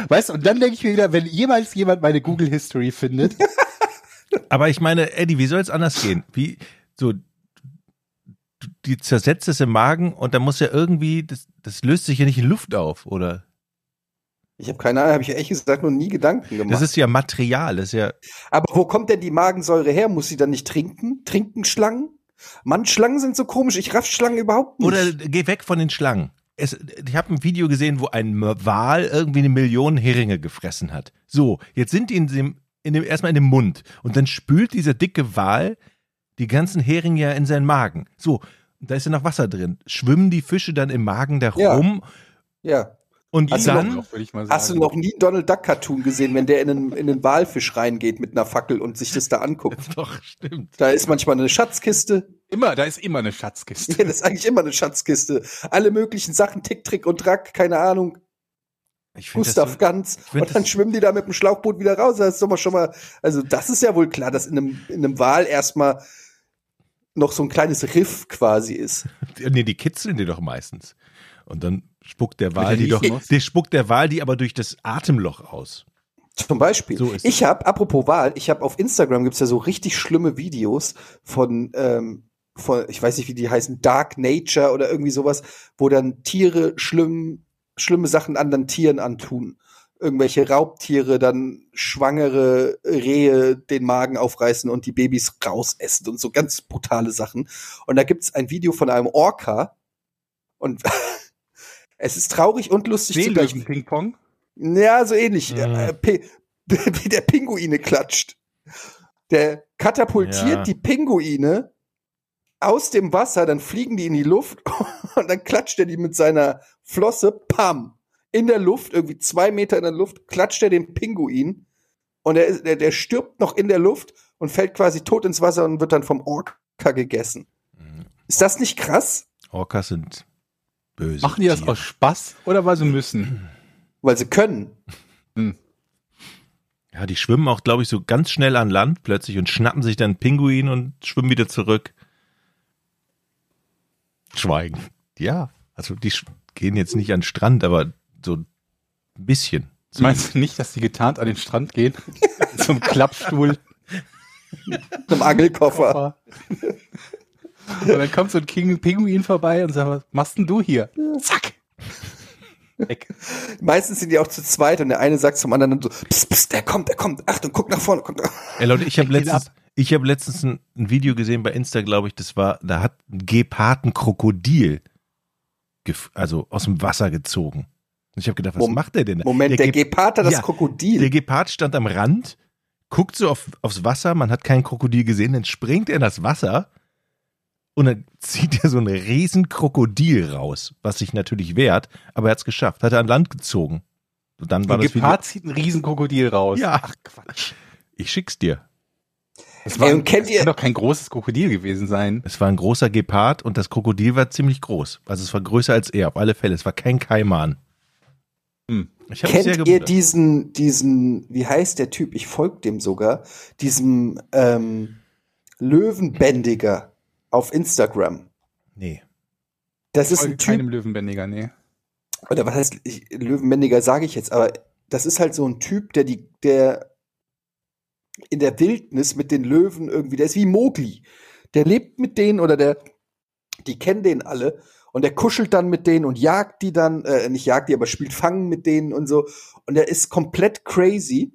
Weißt du, und dann denke ich mir wieder, wenn jemals jemand meine Google History findet, *laughs* Aber ich meine, Eddie, wie soll es anders gehen? Wie, so, du- die zersetzt es im Magen und dann muss ja irgendwie, das, das löst sich ja nicht in Luft auf, oder? Ich habe keine Ahnung, habe ich ehrlich gesagt noch nie Gedanken gemacht. Das ist ja Material, das ist ja, Aber wo kommt denn die Magensäure her? Muss sie dann nicht trinken? Trinken Schlangen? Mann, Schlangen sind so komisch. Ich raff Schlangen überhaupt nicht. Oder geh weg von den Schlangen. Es, ich habe ein Video gesehen, wo ein Wal irgendwie eine Million Heringe gefressen hat. So, jetzt sind die in dem, in dem erstmal in dem Mund und dann spült dieser dicke Wal die ganzen Heringe ja in seinen Magen. So, da ist ja noch Wasser drin. Schwimmen die Fische dann im Magen da Ja. rum ja. Und Hast du dann Doch, würde ich mal Hast du noch nie einen Donald Duck Cartoon gesehen, wenn der in einen, in einen Walfisch reingeht mit einer Fackel und sich das da anguckt? *laughs* doch stimmt. Da ist manchmal eine Schatzkiste. Immer, da ist immer eine Schatzkiste. Ja, das ist eigentlich immer eine Schatzkiste. Alle möglichen Sachen, Tick, Trick und Track, keine Ahnung, Ich Gustav so- Ganz. Und dann schwimmen die da mit dem Schlauchboot wieder raus. Das ist doch mal schon mal, also das ist ja wohl klar, dass in einem, in einem Wal erstmal noch so ein kleines Riff quasi ist. *laughs* Nee, die kitzeln die doch meistens. Und dann spuckt der Wal die doch, muss. der spuckt der Wal die aber durch das Atemloch aus. Zum Beispiel. So ich habe, apropos Wahl, ich habe auf Instagram gibt's ja so richtig schlimme Videos von, ähm, von, ich weiß nicht, wie die heißen, Dark Nature oder irgendwie sowas, wo dann Tiere schlimm, schlimme Sachen anderen Tieren antun. Irgendwelche Raubtiere, dann schwangere Rehe den Magen aufreißen und die Babys rausessen und so ganz brutale Sachen. Und da gibt's ein Video von einem Orca und *laughs* es ist traurig und lustig zugleich. Seelöwen-Ping-Pong? Ja, so ähnlich. Mhm. Äh, *laughs* Wie der Pinguine klatscht. Der katapultiert Ja. die Pinguine aus dem Wasser, dann fliegen die in die Luft *laughs* und dann klatscht er die mit seiner Flosse, pam, in der Luft, irgendwie zwei Meter in der Luft, klatscht er den Pinguin und der, ist- der, der stirbt noch in der Luft und fällt quasi tot ins Wasser und wird dann vom Orca gegessen. Ist das nicht krass? Orcas sind böse. Machen die das Tiere. aus Spaß oder weil sie müssen? Weil sie können. Ja, die schwimmen auch, glaube ich, so ganz schnell an Land plötzlich und schnappen sich dann Pinguin und schwimmen wieder zurück. Schweigen. Ja, also die gehen jetzt nicht an den Strand, aber so ein bisschen. So, Meinst du nicht, dass die getarnt an den Strand gehen? *laughs* Zum Klappstuhl. Einem Angelkoffer. Und dann kommt so ein King Pinguin vorbei und sagt, was machst denn du hier? Zack. Weg. Meistens sind die auch zu zweit und der eine sagt zum anderen so, psst, psst, der kommt, der kommt, Achtung, guck nach vorne, guck nach Ey, Leute, ich habe *laughs* letztens, ich habe letztens ein, ein Video gesehen bei Insta, glaube ich, das war, da hat ein Gepard ein Krokodil gef- also aus dem Wasser gezogen. Und ich habe gedacht, was Mom- macht der denn? da? Moment, der, Ge- Gepard hat das Ja, Krokodil. Der Gepard stand am Rand, guckt so auf, aufs Wasser, man hat kein Krokodil gesehen, dann springt er in das Wasser und dann *laughs* zieht er so ein riesen Krokodil raus, was sich natürlich wehrt, aber er hat es geschafft, hat er an Land gezogen. Und dann war Ein das Gepard zieht ein Riesenkrokodil raus. Ja. Ach Quatsch. Ich schick's dir. Das, Ey, und kennt das ihr- kann doch kein großes Krokodil gewesen sein. Es war ein großer Gepard und das Krokodil war ziemlich groß. Also es war größer als er, auf alle Fälle. Es war kein Kaiman. Hm. Ich Kennt ihr diesen, diesen, wie heißt der Typ? Ich folge dem sogar, diesem ähm, Löwenbändiger auf Instagram. Nee. Das ist Folge ein keinem Typ, Löwenbändiger, nee. oder was heißt ich, Löwenbändiger sage ich jetzt, aber das ist halt so ein Typ, der die, der in der Wildnis mit den Löwen irgendwie, der ist wie Mowgli. Der lebt mit denen oder der, die kennen den alle und der kuschelt dann mit denen und jagt die dann, äh, nicht jagt die, aber spielt Fangen mit denen und so. Und der ist komplett crazy.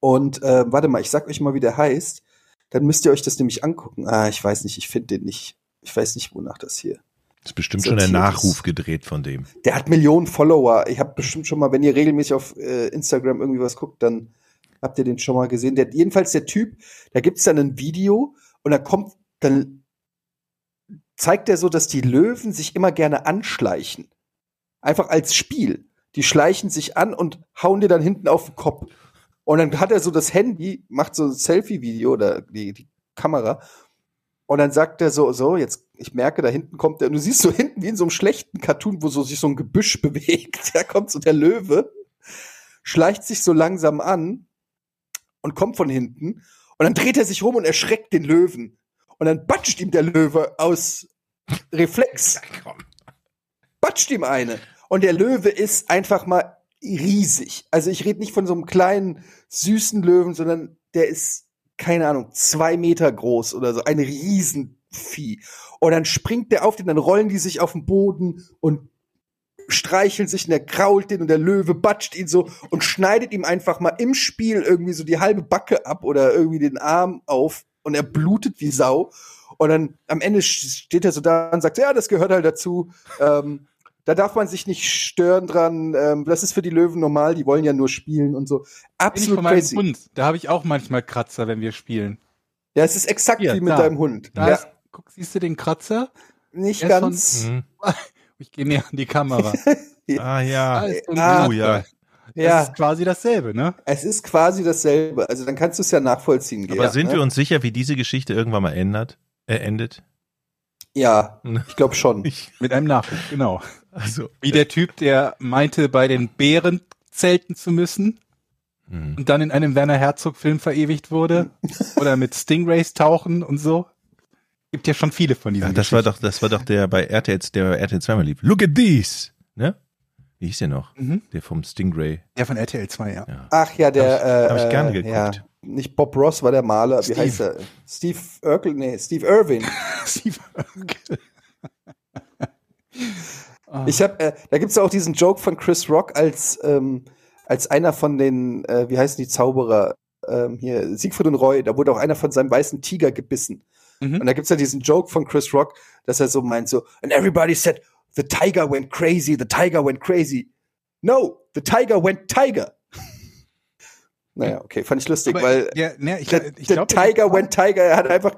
Und äh, warte mal, ich sag euch mal, wie der heißt. Dann müsst ihr euch das nämlich angucken. Ah, ich weiß nicht, ich finde den nicht. Ich weiß nicht, wonach das hier. Ist bestimmt schon der das- Nachruf gedreht von dem. Der hat Millionen Follower. Ich habe bestimmt schon mal, wenn ihr regelmäßig auf äh, Instagram irgendwie was guckt, dann habt ihr den schon mal gesehen. Der, jedenfalls der Typ, da gibt's dann ein Video und dann kommt, dann zeigt er so, dass die Löwen sich immer gerne anschleichen. Einfach als Spiel. Die schleichen sich an und hauen dir dann hinten auf den Kopf. Und dann hat er so das Handy, macht so ein Selfie-Video oder die, die Kamera. Und dann sagt er so, so, jetzt, ich merke, da hinten kommt der, und du siehst so hinten wie in so einem schlechten Cartoon, wo so sich so ein Gebüsch *laughs* bewegt. Da kommt so der Löwe, schleicht sich so langsam an und kommt von hinten. Und dann dreht er sich rum und erschreckt den Löwen. Und dann batscht ihm der Löwe aus Reflex. Batscht ihm eine. Und der Löwe ist einfach mal riesig. Also ich rede nicht von so einem kleinen, süßen Löwen, sondern der ist, keine Ahnung, zwei Meter groß oder so. Ein Riesenvieh. Und dann springt der auf den, dann rollen die sich auf den Boden und streicheln sich und der krault den und der Löwe batscht ihn so und schneidet ihm einfach mal im Spiel irgendwie so die halbe Backe ab oder irgendwie den Arm auf und er blutet wie Sau. Und dann am Ende steht er so da und sagt, ja, das gehört halt dazu. Ähm, da darf man sich nicht stören dran. Ähm, das ist für die Löwen normal, die wollen ja nur spielen und so. Absolut crazy. Hund. Da habe ich auch manchmal Kratzer, wenn wir spielen. Ja, es ist exakt Hier, wie mit da. deinem Hund. Da ja, ist, guck, siehst du den Kratzer? nicht er ist von- ganz. Mhm. *laughs* Ich gehe näher an die Kamera. *laughs* Ah ja. So ein Ah, Oh ja. Das ja, ist quasi dasselbe, ne? es ist quasi dasselbe. Also dann kannst du es ja nachvollziehen. Aber Georg, sind ne? wir uns sicher, wie diese Geschichte irgendwann mal ändert, äh, endet? Ja, ich glaube schon. Ich, Mit einem Nachruf, genau. also. Wie der Typ, der meinte, bei den Bären zelten zu müssen Mhm. und dann in einem Werner Herzog-Film verewigt wurde. *laughs* Oder mit Stingrays tauchen und so. Gibt ja schon viele von diesen Ja, das war doch, das war doch der bei RTL, der bei RTL zweimal lief. Look at these! Ne? Wie hieß der noch? Mhm. Der vom Stingray. Der von RTL 2, ja. Ja. Ach ja, der. Hab ich- hab ich äh, gerne äh, geguckt. Ja, nicht Bob Ross war der Maler. Wie Steve. heißt er? Steve Urkel? Nee, Steve Irwin. *laughs* Steve Urkel. Ah. *laughs* Ich habe, äh, da gibt's ja auch diesen Joke von Chris Rock als ähm, als einer von den, äh, wie heißen die Zauberer ähm, hier Siegfried und Roy. Da wurde auch einer von seinem weißen Tiger gebissen. Mhm. Und da gibt's ja diesen Joke von Chris Rock, dass er so meint so, and everybody said the tiger went crazy, the tiger went crazy. No, the tiger went tiger. Naja, okay, fand ich lustig, Aber weil der, ne, ich, der, ich der glaube, Tiger went tiger, er hat einfach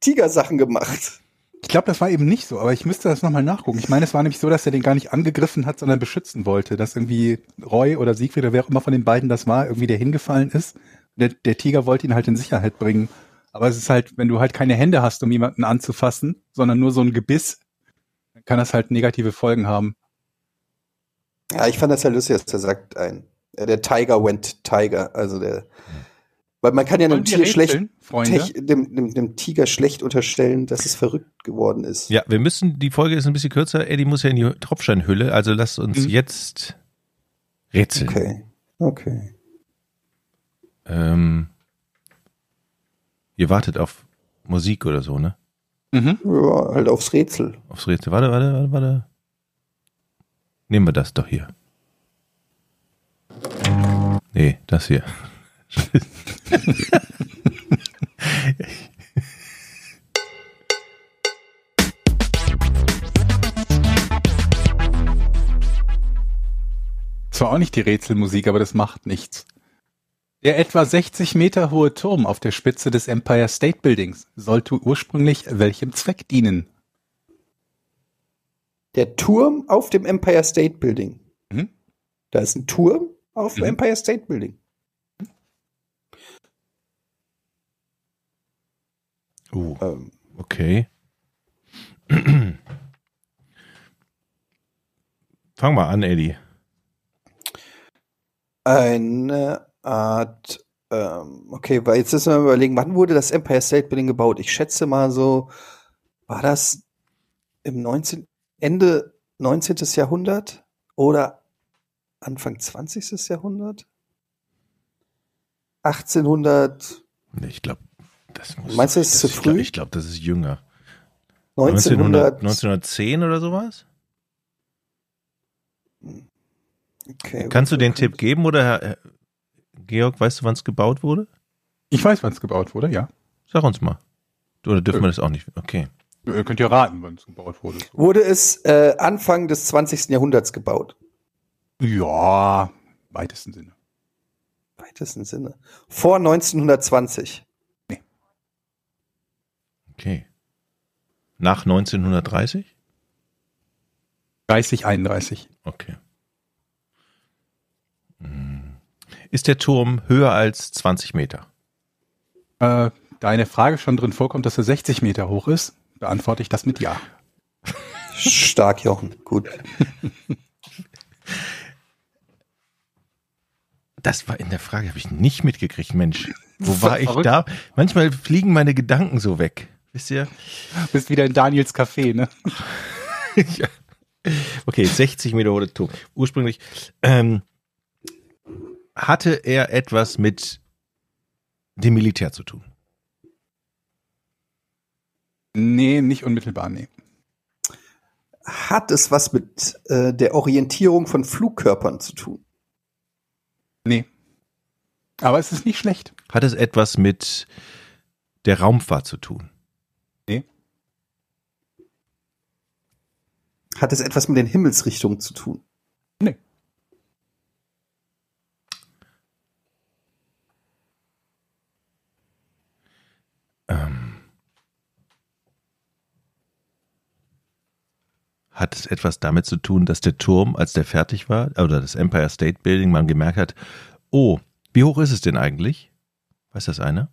Tigersachen gemacht. ich glaub, das war eben nicht so, aber ich müsste das nochmal nachgucken. Ich meine, es war nämlich so, dass er den gar nicht angegriffen hat, sondern beschützen wollte, dass irgendwie Roy oder Siegfried oder wer auch immer von den beiden das war, irgendwie der hingefallen ist. Der, der Tiger wollte ihn halt in Sicherheit bringen. Aber es ist halt, wenn du halt keine Hände hast, um jemanden anzufassen, sondern nur so ein Gebiss, dann kann das halt negative Folgen haben. Ja, ich fand das ja lustig, dass er sagt, ein, der Tiger went tiger, also der, weil man kann ja einem Tier schlecht, rätseln, Freunde? tech, dem, dem, dem Tiger schlecht unterstellen, dass es verrückt geworden ist. Ja, wir müssen, die Folge ist ein bisschen kürzer. Eddie muss ja in die Tropfsteinhülle, also lasst uns Mhm. jetzt rätseln. Okay, okay. Ähm, ihr wartet auf Musik oder so, ne? Mhm. Ja, halt aufs Rätsel. Aufs Rätsel. Warte, warte, warte, warte. Nehmen wir das doch hier. Nee, das hier. Zwar auch nicht die Rätselmusik, aber das macht nichts. Der etwa 60 Meter hohe Turm auf der Spitze des Empire State Buildings sollte ursprünglich welchem Zweck dienen? Der Turm auf dem Empire State Building. Mhm. Da ist ein Turm auf Mhm. Empire State Building. Uh, Ähm, okay. *clears throat* Fang mal an, Eddie. eine Art, ähm, okay, weil jetzt müssen wir überlegen, wann wurde das Empire State Building gebaut? Ich schätze mal so, war das im 19, Ende 19. Jahrhundert oder Anfang 20. Jahrhundert? 1800, Nee, Ich glaube, das muss. Meinst du, das ist zu glaub- früh? Ich glaube, das ist jünger. 1900, 1910 oder sowas? okay, Kannst du den Tipp geben oder äh, Georg, weißt du, wann es gebaut wurde? Ich weiß, wann es gebaut wurde, ja. Sag uns mal. Oder dürfen wir das auch nicht? Okay. Ihr könnt ja raten, wann es gebaut wurde. Wurde es äh, Anfang des 20. Jahrhunderts gebaut? Ja, im weitesten Sinne. Weitesten Sinne. Vor 1920. Okay. Nach 1930? 30, 31. Okay. Hm. Ist der Turm höher als 20 Meter? Äh, da eine Frage schon drin vorkommt, dass er 60 Meter hoch ist, beantworte ich das mit Ja. Stark, Jochen. Gut. *laughs* Das war in der Frage, habe ich nicht mitgekriegt, Mensch. Wo war ich Verrückt. da? Manchmal fliegen meine Gedanken so weg. Wisst ihr? Bist wieder in Daniels Café, ne? *laughs* ja. Okay, 60 Meter hoher Turm. Ursprünglich ähm, hatte er etwas mit dem Militär zu tun. Nee, nicht unmittelbar, nee. Hat es was mit äh, der Orientierung von Flugkörpern zu tun? Nee. Aber es ist nicht schlecht. Hat es etwas mit der Raumfahrt zu tun? Nee. Hat es etwas mit den Himmelsrichtungen zu tun? Hat es etwas damit zu tun, dass der Turm, als der fertig war, oder das Empire State Building, man gemerkt hat, oh, wie hoch ist es denn eigentlich? Weiß das einer?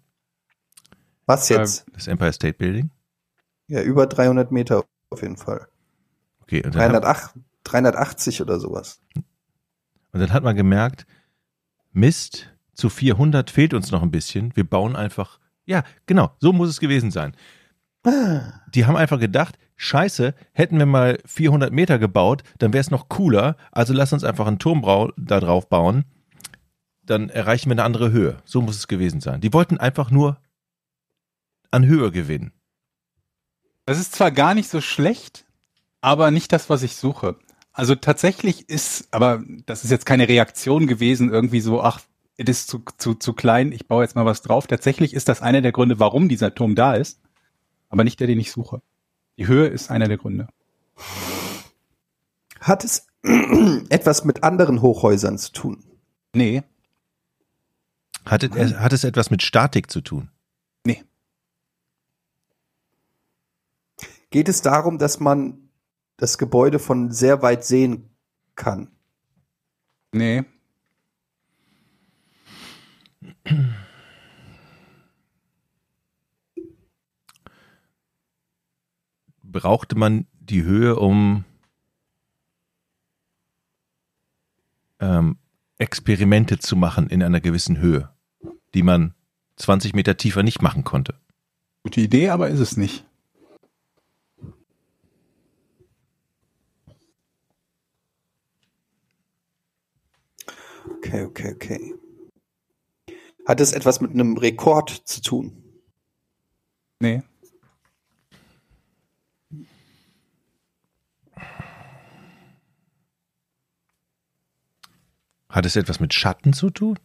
Was jetzt? Das Empire State Building? ja, über 300 Meter auf jeden Fall. Okay, und dann, hat, 308, 380 oder sowas. und dann hat man gemerkt, Mist, zu 400 fehlt uns noch ein bisschen. Wir bauen einfach, ja, genau, so muss es gewesen sein. *sighs* Die haben einfach gedacht, scheiße, hätten wir mal 400 Meter gebaut, dann wäre es noch cooler. Also lass uns einfach einen Turm da drauf bauen. Dann erreichen wir eine andere Höhe. So muss es gewesen sein. Die wollten einfach nur an Höhe gewinnen. Das ist zwar gar nicht so schlecht, aber nicht das, was ich suche. Also tatsächlich ist, aber das ist jetzt keine Reaktion gewesen, irgendwie so, ach, es ist zu, zu, zu klein, ich baue jetzt mal was drauf. Tatsächlich ist das einer der Gründe, warum dieser Turm da ist, aber nicht der, den ich suche. Die Höhe ist einer der Gründe. Hat es *clears throat* etwas mit anderen Hochhäusern zu tun? Nee, Hat es, hat es etwas mit Statik zu tun? nee, Geht es darum, dass man das Gebäude von sehr weit sehen kann? nee, brauchte man die Höhe, um ähm, Experimente zu machen in einer gewissen Höhe, die man 20 Meter tiefer nicht machen konnte. gute Idee, aber ist es nicht. Okay, okay, okay. Hat es etwas mit einem Rekord zu tun? Nee, Hat es etwas mit Schatten zu tun?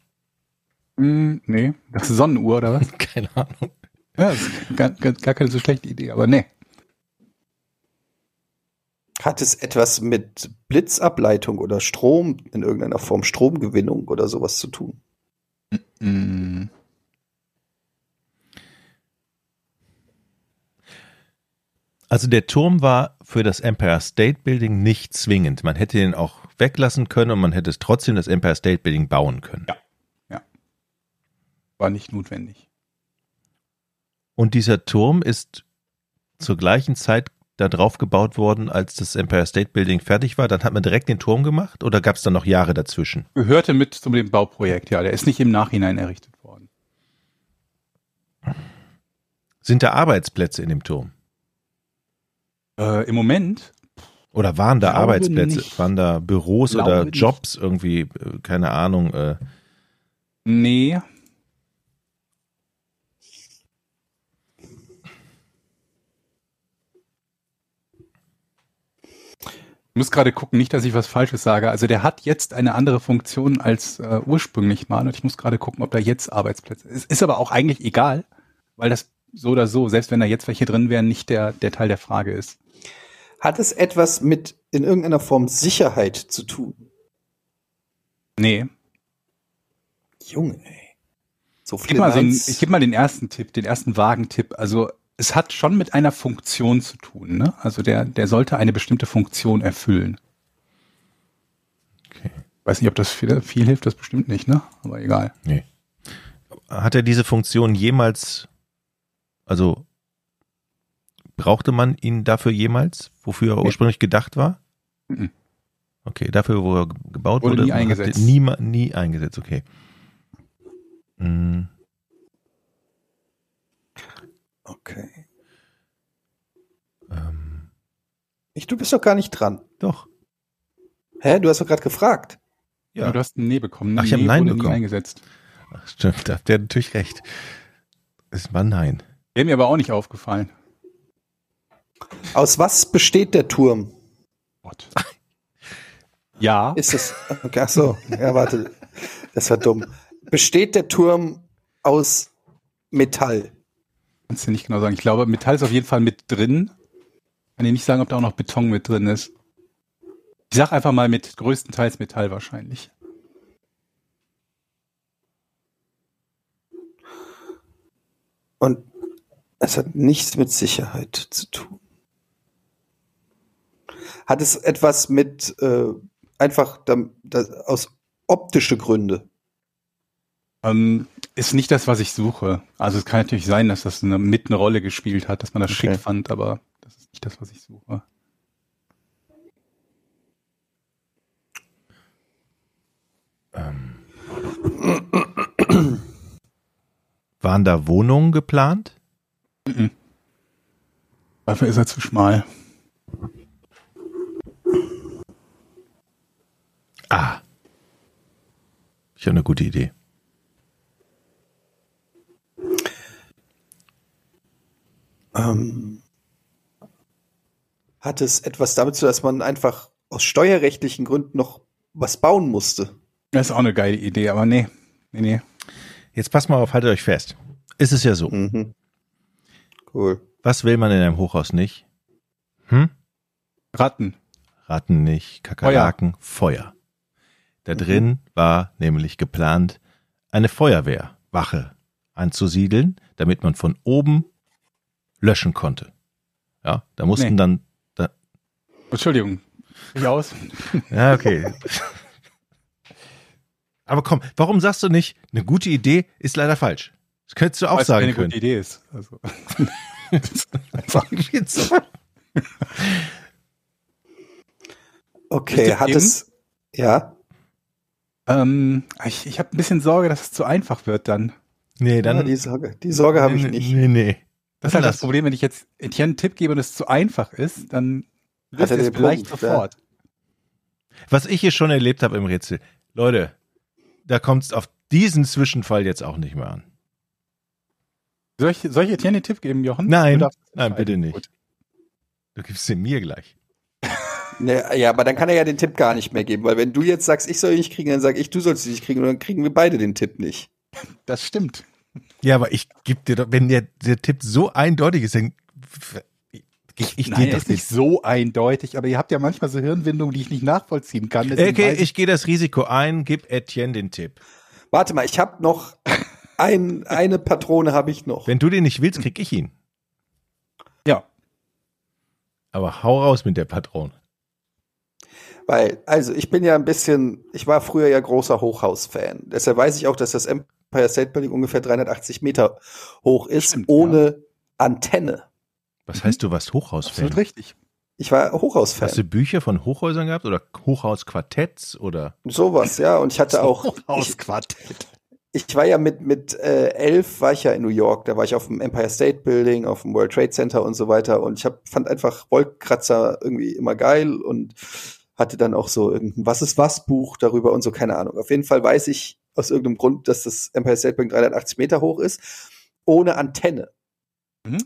Hm, nee, das ist Sonnenuhr oder was? *laughs* Keine Ahnung. Ja, das ist gar, gar, gar keine so schlechte Idee, aber nee. Hat es etwas mit Blitzableitung oder Strom in irgendeiner Form Stromgewinnung oder sowas zu tun? Hm, Also der Turm war für das Empire State Building nicht zwingend. Man hätte ihn auch weglassen können und man hätte es trotzdem das Empire State Building bauen können. Ja. war nicht notwendig. Und dieser Turm ist zur gleichen Zeit da drauf gebaut worden, als das Empire State Building fertig war. Dann hat man direkt den Turm gemacht oder gab es dann noch Jahre dazwischen? Gehörte mit zu dem Bauprojekt, ja. Der ist nicht im Nachhinein errichtet worden. Sind da Arbeitsplätze in dem Turm? Äh, Im Moment, Oder waren da Arbeitsplätze? nicht. Waren da Büros Glaube oder nicht. Jobs irgendwie? äh, Keine Ahnung. Äh, nee. Ich muss gerade gucken, nicht, dass ich was Falsches sage. Also der hat jetzt eine andere Funktion als äh, ursprünglich mal. Und ich muss gerade gucken, ob da jetzt Arbeitsplätze. Es ist aber auch eigentlich egal, weil das so oder so, selbst wenn da jetzt welche drin wären, nicht der, der Teil der Frage ist. Hat es etwas mit in irgendeiner Form Sicherheit zu tun? Nee. Junge, ey. So Ich viel gebe mal, so ich geb mal den ersten Tipp, den ersten Wagentipp. Also es hat schon mit einer Funktion zu tun. Ne? Also der, der sollte eine bestimmte Funktion erfüllen. Okay. Weiß nicht, ob das viel, viel hilft, das bestimmt nicht, ne? Aber egal. nee. Hat er diese Funktion jemals, also brauchte man ihn dafür jemals, wofür er ursprünglich gedacht war? Mhm. Okay, dafür, wo er gebaut Wurde wurde, nie eingesetzt. Nie, nie eingesetzt, okay. Hm, Okay. ähm, Ich, du bist doch gar nicht dran. doch. Hä? Du hast doch gerade gefragt. Ja. Du hast ein Nee bekommen. Ach, ich Nee Nein wurde nie bekommen. eingesetzt. Ach, stimmt, da hat der natürlich recht. Es war nein. Wäre mir aber auch nicht aufgefallen. Aus was besteht der Turm? Gott. *laughs* Ja, Ist es. Okay, ach so, ja, warte. Das war dumm. Besteht der Turm aus Metall? kannst du nicht genau sagen. Ich glaube, Metall ist auf jeden Fall mit drin. Kann dir nicht sagen, ob da auch noch Beton mit drin ist. Ich sag einfach mal mit größtenteils Metall wahrscheinlich. Und es hat nichts mit Sicherheit zu tun. Hat es etwas mit äh, einfach da, da, aus optische Gründe? Ähm, ist nicht das, was ich suche. Also es kann natürlich sein, dass das eine, mit eine Rolle gespielt hat, dass man das Okay. schick fand, aber das ist nicht das, was ich suche. Waren da Wohnungen geplant? Dafür ist er zu schmal. Ah. Ich habe eine gute Idee. Ähm, hat es etwas damit zu tun, dass man einfach aus steuerrechtlichen Gründen noch was bauen musste? Das ist auch eine geile Idee, aber nee. Nee, nee. Jetzt passt mal auf, haltet euch fest. Ist es ja so. Mhm. Cool. Was will man in einem Hochhaus nicht? Hm? Ratten. Ratten nicht, Kakerlaken, Feuer. Da drin war nämlich geplant, eine Feuerwehrwache anzusiedeln, damit man von oben löschen konnte. Ja, da mussten Nee. dann, da, Entschuldigung. Ich aus. ja, okay. Aber komm, warum sagst du nicht, eine gute Idee ist leider falsch? Das könntest du auch Weil es sagen keine können. gute Idee ist. Also. *laughs* Okay, hat eben? es. Ja. Ähm, ich ich habe ein bisschen Sorge, dass es zu einfach wird dann. nee, dann. ja, die Sorge, die Sorge habe ich nee, nicht. Nee, nee. Das ist halt das. Problem, wenn ich jetzt Etienne einen Tipp gebe und es zu einfach ist, dann löst er es vielleicht Punkt, ja. sofort. Was ich hier schon erlebt habe im Rätsel. Leute, da kommt es auf diesen Zwischenfall jetzt auch nicht mehr an. Soll ich, soll ich Etienne den Tipp geben, Jochen? Nein. Nein, bitte nicht. Gut. Du gibst sie mir gleich. Ne, ja, aber dann kann er ja den Tipp gar nicht mehr geben, weil wenn du jetzt sagst, ich soll ihn nicht kriegen, dann sag ich, du sollst ihn nicht kriegen und dann kriegen wir beide den Tipp nicht. Das stimmt. Ja, aber ich gebe dir doch, wenn der, der Tipp so eindeutig ist, dann ich, ich Nein, ist nicht so eindeutig, aber ihr habt ja manchmal so Hirnwindungen, die ich nicht nachvollziehen kann. deswegen Okay, weiß ich gehe das Risiko ein, gib Etienne den Tipp. Warte mal, ich habe noch ein, eine Patrone habe ich noch. Wenn du den nicht willst, krieg ich ihn. Ja. Aber hau raus mit der Patrone. Weil, also ich bin ja ein bisschen, ich war früher ja großer Hochhaus-Fan. Deshalb weiß ich auch, dass das Empire State Building ungefähr 380 Meter hoch ist, Stimmt, ohne Antenne. Was heißt du, was Hochhausfan? Absolut richtig. Ich war Hochhaus-Fan. Hast du Bücher von Hochhäusern gehabt oder Hochhausquartetts oder? Sowas, ja. Und ich hatte auch, ich, Hochhausquartett. ich war ja mit, mit äh, elf war ich ja in New York. Da war ich auf dem Empire State Building, auf dem World Trade Center und so weiter. Und ich hab, fand einfach Wolkenkratzer irgendwie immer geil und hatte dann auch so irgendein Was ist was Buch darüber und so, keine Ahnung. Auf jeden Fall weiß ich aus irgendeinem Grund, dass das Empire State Building 380 Meter hoch ist, ohne Antenne. Mhm.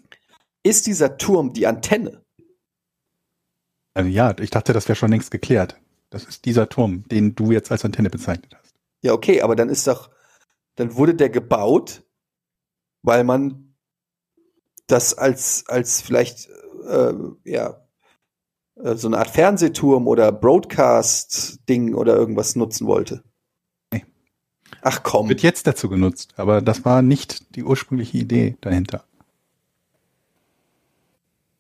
Ist dieser Turm die Antenne? Also ja, ich dachte, das wäre schon längst geklärt. Das ist dieser Turm, den du jetzt als Antenne bezeichnet hast. Ja, okay, aber dann ist doch, dann wurde der gebaut, weil man das als, als vielleicht, äh, ja, so eine Art Fernsehturm oder Broadcast-Ding oder irgendwas nutzen wollte. Nee. Ach komm. Wird jetzt dazu genutzt, aber das war nicht die ursprüngliche Idee dahinter.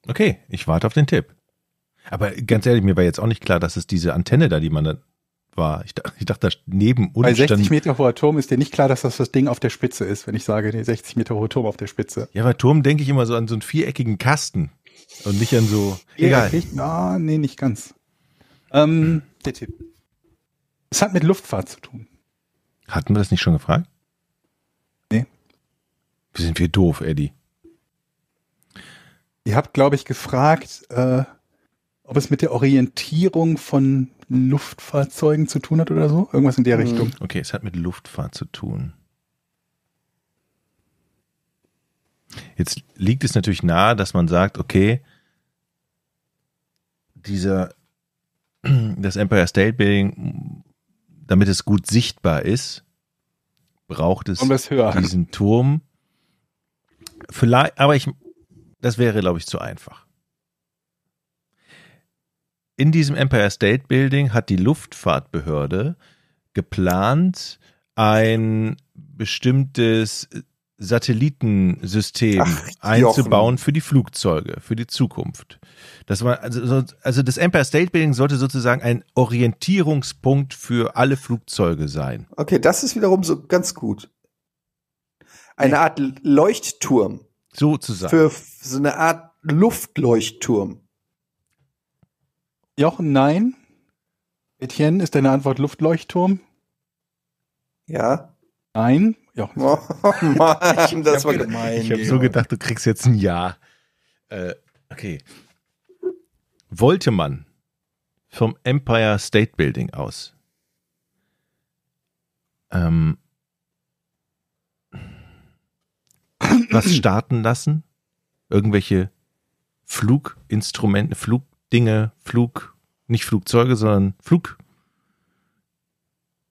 Okay, ich warte auf den Tipp. Aber ganz ehrlich, mir war jetzt auch nicht klar, dass es diese Antenne da, die man da war. Ich, ich dachte, da neben Bei uns 60 stand. Meter hoher Turm ist dir nicht klar, dass das das Ding auf der Spitze ist, wenn ich sage, der 60 Meter hohe Turm auf der Spitze. Ja, bei Turm denke ich immer so an so einen viereckigen Kasten und nicht an so. Egal. Viereckig? Na, nee, nicht ganz. Ähm, der Tipp. Es hat mit Luftfahrt zu tun. Hatten wir das nicht schon gefragt? Nee. Wie sind wir doof, Eddie? Ihr habt, glaube ich, gefragt, äh, ob es mit der Orientierung von Luftfahrzeugen zu tun hat oder so. Irgendwas in der Hm. Richtung. Okay, es hat mit Luftfahrt zu tun. Jetzt liegt es natürlich nahe, dass man sagt, okay, dieser, *clears throat* das Empire State Building, damit es gut sichtbar ist, braucht es diesen Turm. Vielleicht, aber ich, das wäre, glaube ich, zu einfach. in diesem Empire State Building hat die Luftfahrtbehörde geplant, ein bestimmtes Satellitensystem Ach, einzubauen für die Flugzeuge, für die Zukunft. Das war also, so- also das Empire State Building sollte sozusagen ein Orientierungspunkt für alle Flugzeuge sein. Okay, das ist wiederum so ganz gut. Eine Art Leuchtturm. Sozusagen. Für so eine Art Luftleuchtturm. Jochen, nein. Etienne, ist deine Antwort Luftleuchtturm? Ja. Nein. Jochen. *laughs* Oh, Mann, das war hab gemein. Ich habe so gedacht, du kriegst jetzt ein Ja. Äh, okay. Wollte man vom Empire State Building aus ähm, was *clears throat* starten lassen? Irgendwelche Fluginstrumente, Flugdinge, Flug, nicht Flugzeuge, sondern Flug.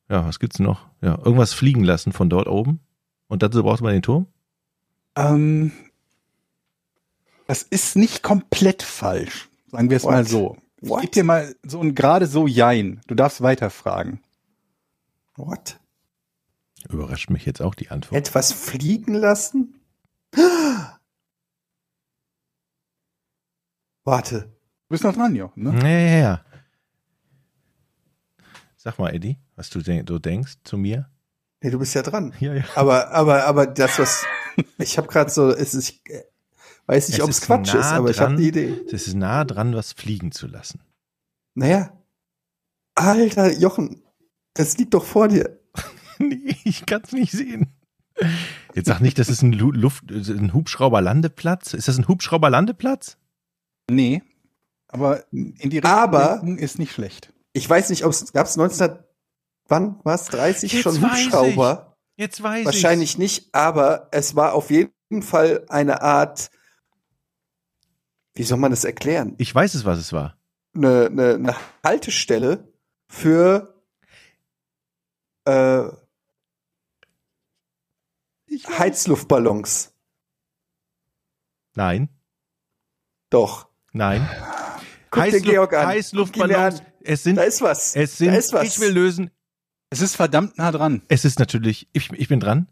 Ja, was gibt's noch? Ja, irgendwas fliegen lassen von dort oben. Und dazu braucht man den Turm? Ähm, das ist nicht komplett falsch. Sagen wir es What? mal so. Ich What? gebe dir mal so ein gerade so Jein. Du darfst weiterfragen. What? Überrascht mich jetzt auch die Antwort. Etwas fliegen lassen? *gasps* Warte. Du bist noch dran, Jochen. Ne? Ja, ja, ja. Sag mal, Eddie, was du, denk, du denkst zu mir? Nee, du bist ja dran. Ja, ja. Aber, aber, aber das, was *laughs* ich habe gerade so, es ist, ich äh, weiß nicht, ob es Quatsch nah ist, aber ich habe dran. eine Idee. Es ist nah dran, was fliegen zu lassen. Naja. Alter, Jochen, das liegt doch vor dir. *laughs* nee, ich kann es nicht sehen. Jetzt sag nicht, das ist ein, Lu Luft, ein Hubschrauberlandeplatz. Ist das ein Hubschrauberlandeplatz? Nee. Aber in die Richtung Aber- ist nicht schlecht. Ich weiß nicht, ob es gab es 19 wann was 30 Jetzt schon Hubschrauber? Jetzt weiß Wahrscheinlich nicht, aber es war auf jeden Fall eine Art wie soll man das erklären? Ich weiß es, was es war. Eine, eine, eine Haltestelle für äh, Heizluftballons. Nein, Doch. nein. Guck dir Georg an. An. Es sind, Da ist was. es sind, da ist was. ich will lösen. Es ist verdammt nah dran. Es ist natürlich, ich, ich bin dran.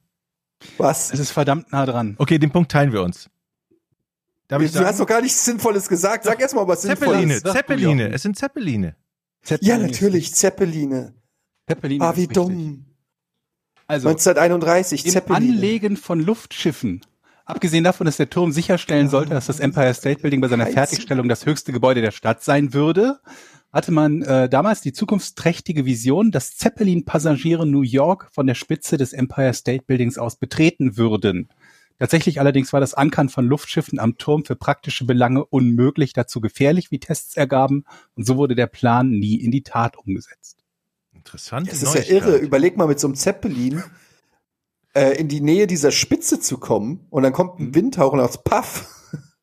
was? Es ist verdammt nah dran. Okay, den Punkt teilen wir uns. Darf ich Du hast doch gar nichts Sinnvolles gesagt. Sag erst mal was Zeppeline, Sinnvolles. Du, Zeppeline, es sind Zeppeline. Ja, Zeppelin natürlich, Zeppeline. ist- Zeppelin Ah, ist wie dumm. Also, 1931, im Zeppeline. Anlegen von Luftschiffen. Abgesehen davon, dass der Turm sicherstellen sollte, dass das Empire State Building bei seiner. Fertigstellung das höchste Gebäude der Stadt sein würde, hatte man äh, damals die zukunftsträchtige Vision, dass Zeppelin-Passagiere New York von der Spitze des Empire State Buildings aus betreten würden. Tatsächlich allerdings war das Ankern von Luftschiffen am Turm für praktische Belange unmöglich, dazu gefährlich, wie Tests ergaben, und so wurde der Plan nie in die Tat umgesetzt. Interessant. Es ist ja irre. Überleg mal mit so einem Zeppelin äh, in die Nähe dieser Spitze zu kommen und dann kommt ein Windhauch und aus Paff.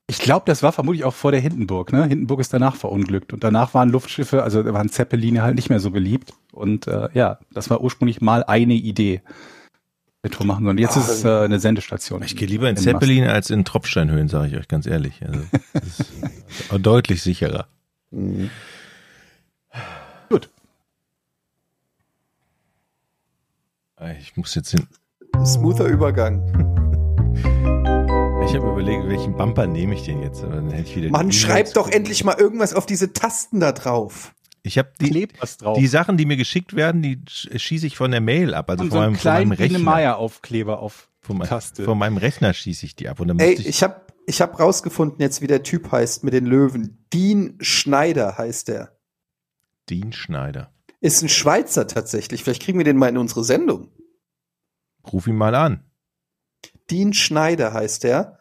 Ich glaube, das war vermutlich auch vor der Hindenburg. Ne? Hindenburg ist danach verunglückt und danach waren Luftschiffe, also da waren Zeppeline halt nicht mehr so beliebt. Und äh, ja, das war ursprünglich mal eine Idee, Turm machen sollen. Jetzt ist es äh, eine Sendestation. Ich gehe lieber in Im Zeppelin als in Tropfsteinhöhen, sage ich euch ganz ehrlich. Also, *laughs* das ist deutlich sicherer. Mhm. Gut. Ich muss jetzt hin. Smoother Übergang. *laughs* Ich habe überlegt, welchen Bumper nehme ich denn jetzt? Dann hätte ich wieder Mann, schreib doch endlich mal irgendwas auf diese Tasten da drauf. Ich habe die, die Sachen, die mir geschickt werden, die sch- schieße ich von der Mail ab. Also und von, so meinem, von meinem Rechner. Meier Aufkleber auf Von, Taste. von meinem Rechner schieße ich die ab. Und dann Ey, ich, ich hab, ich hab rausgefunden jetzt, wie der Typ heißt mit den Löwen. Dean Schneider heißt der. Dean Schneider. Ist ein Schweizer tatsächlich. Vielleicht kriegen wir den mal in unsere Sendung. Ruf ihn mal an. Dean Schneider heißt der.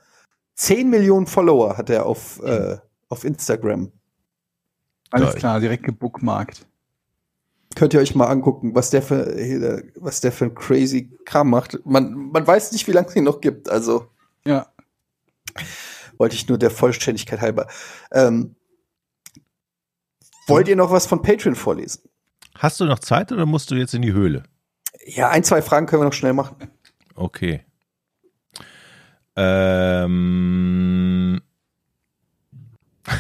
10 Millionen Follower hat er auf, äh, auf Instagram. Alles Geil. klar, direkt gebookmarkt. Könnt ihr euch mal angucken, was der für, was der für ein crazy Kram macht. Man, man weiß nicht, wie lange es ihn noch gibt. Also Ja. wollte ich nur der Vollständigkeit halber. Ähm, wollt ihr noch was von Patreon vorlesen? Hast du noch Zeit oder musst du jetzt in die Höhle? Ja, ein, zwei Fragen können wir noch schnell machen. Okay. Ähm. *laughs*